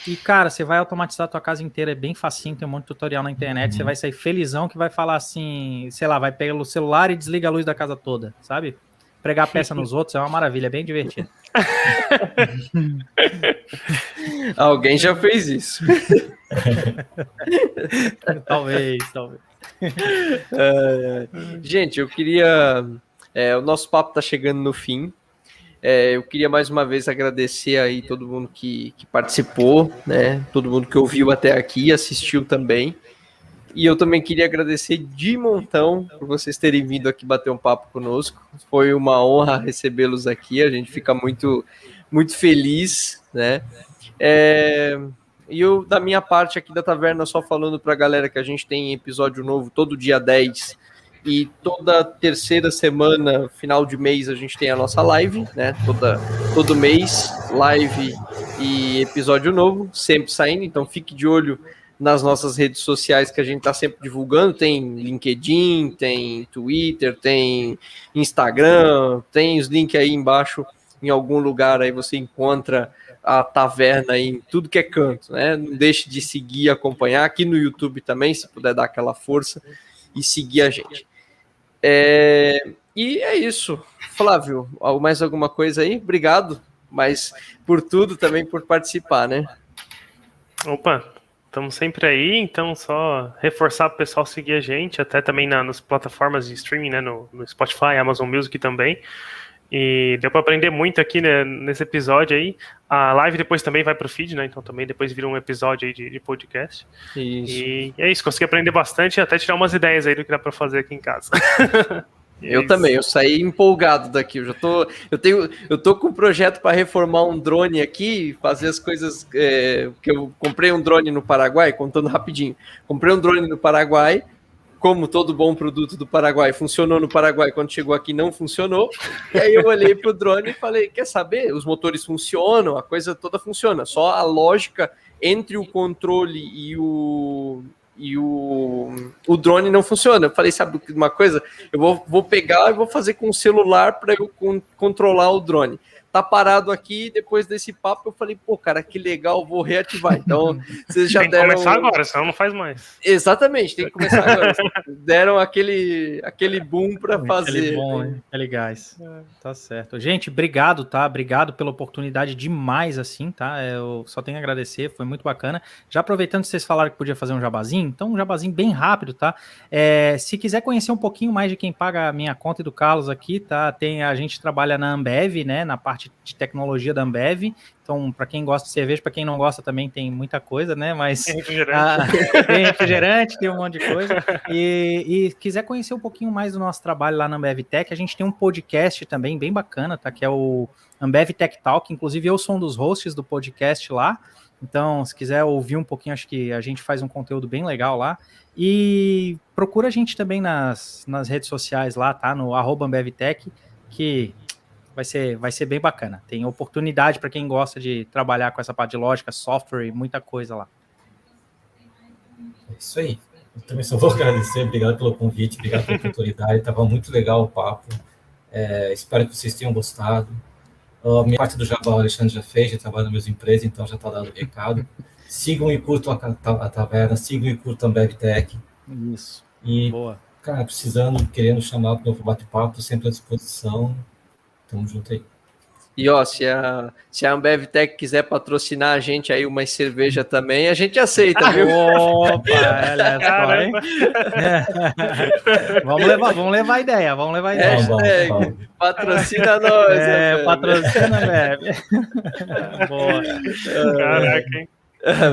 E, cara, você vai automatizar a tua casa inteira, é bem facinho, tem um monte de tutorial na internet, uhum. você vai sair felizão que vai falar assim, sei lá, vai pegar o celular e desliga a luz da casa toda, sabe? Pregar peça (laughs) nos outros é uma maravilha, é bem divertido. (laughs) Alguém já fez isso. (laughs) talvez, talvez é, gente, eu queria. É, o nosso papo está chegando no fim. É, eu queria mais uma vez agradecer aí todo mundo que, que participou, né? Todo mundo que ouviu até aqui, assistiu também. E eu também queria agradecer de montão por vocês terem vindo aqui bater um papo conosco. Foi uma honra recebê-los aqui. A gente fica muito, muito feliz, né? É, e eu, da minha parte aqui da taverna, só falando para a galera que a gente tem episódio novo todo dia 10 e toda terceira semana, final de mês, a gente tem a nossa live, né? Toda, todo mês, live e episódio novo, sempre saindo. Então fique de olho nas nossas redes sociais que a gente está sempre divulgando. Tem LinkedIn, tem Twitter, tem Instagram, tem os links aí embaixo em algum lugar aí você encontra a taverna em tudo que é canto, né? Não deixe de seguir acompanhar aqui no YouTube também, se puder dar aquela força e seguir a gente. É... E é isso. Flávio, mais alguma coisa aí? Obrigado, mas por tudo também por participar, né? Opa, estamos sempre aí, então só reforçar para o pessoal seguir a gente, até também na, nas plataformas de streaming, né, no, no Spotify, Amazon Music também. E deu para aprender muito aqui né, nesse episódio aí. A live depois também vai para o feed, né? Então também depois vira um episódio aí de, de podcast. Isso. E é isso, consegui aprender bastante e até tirar umas ideias aí do que dá para fazer aqui em casa. (laughs) eu isso. também, eu saí empolgado daqui. Eu já tô, eu tenho, eu tô com um projeto para reformar um drone aqui, fazer as coisas é, que eu comprei um drone no Paraguai, contando rapidinho. Comprei um drone no Paraguai como todo bom produto do Paraguai, funcionou no Paraguai, quando chegou aqui não funcionou. E aí eu olhei para o drone e falei: quer saber? Os motores funcionam, a coisa toda funciona, só a lógica entre o controle e o, e o, o drone não funciona. Eu falei, sabe uma coisa? Eu vou, vou pegar e vou fazer com o celular para eu con controlar o drone tá parado aqui. Depois desse papo, eu falei, pô, cara, que legal, vou reativar. Então, (laughs) vocês já tem deram. Tem que começar agora, senão não faz mais. Exatamente, tem que começar agora. (laughs) deram aquele, aquele boom para fazer. Aquele bom, né? aquele gás. É. Tá certo. Gente, obrigado, tá? Obrigado pela oportunidade demais, assim, tá? Eu só tenho a agradecer, foi muito bacana. Já aproveitando que vocês falaram que podia fazer um jabazinho, então um jabazinho bem rápido, tá? É, se quiser conhecer um pouquinho mais de quem paga a minha conta e do Carlos aqui, tá? Tem, a gente trabalha na Ambev, né? Na parte parte de tecnologia da Ambev. Então, para quem gosta de cerveja, para quem não gosta também tem muita coisa, né? Mas Tem refrigerante. ah, (laughs) tem refrigerante, tem um monte de coisa. E, e quiser conhecer um pouquinho mais do nosso trabalho lá na Ambev Tech, a gente tem um podcast também bem bacana, tá? Que é o Ambev Tech Talk. Inclusive, eu sou um dos hosts do podcast lá. Então, se quiser ouvir um pouquinho, acho que a gente faz um conteúdo bem legal lá. E procura a gente também nas, nas redes sociais lá, tá? No arroba AmbevTech, que vai ser, vai ser bem bacana. Tem oportunidade para quem gosta de trabalhar com essa parte de lógica, software e muita coisa lá. É isso aí. Eu também só vou (laughs) agradecer, obrigado pelo convite, obrigado pela oportunidade, estava muito legal o papo. É, espero que vocês tenham gostado. A minha parte do Jabá o Alexandre já fez, já trabalha nas minhas empresas, então já está dado o recado. Sigam e curtam a, a, a taverna, sigam e curtam a BevTech. Isso. E, Boa. cara, precisando, querendo chamar para o novo bate-papo, sempre à disposição. Tamo junto aí. E ó, se a, se a Ambev Tech quiser patrocinar a gente aí uma cerveja também, a gente aceita, viu? (laughs) Opa, olha só, hein? Caramba. (laughs) vamos levar, vamos levar a ideia, vamos levar a ideia. Vamos, vamos, Hashtag vamos. patrocina nós. É, Ambev. patrocina, velho. (laughs) Boa. Caraca, hein?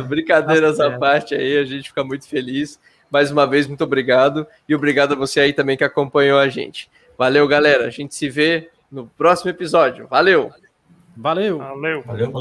Brincadeiras Tá à parte aí, a gente fica muito feliz. Mais uma vez, muito obrigado. E obrigado a você aí também que acompanhou a gente. Valeu, galera. A gente se vê no próximo episódio. Valeu! Valeu. Valeu. Valeu, valeu.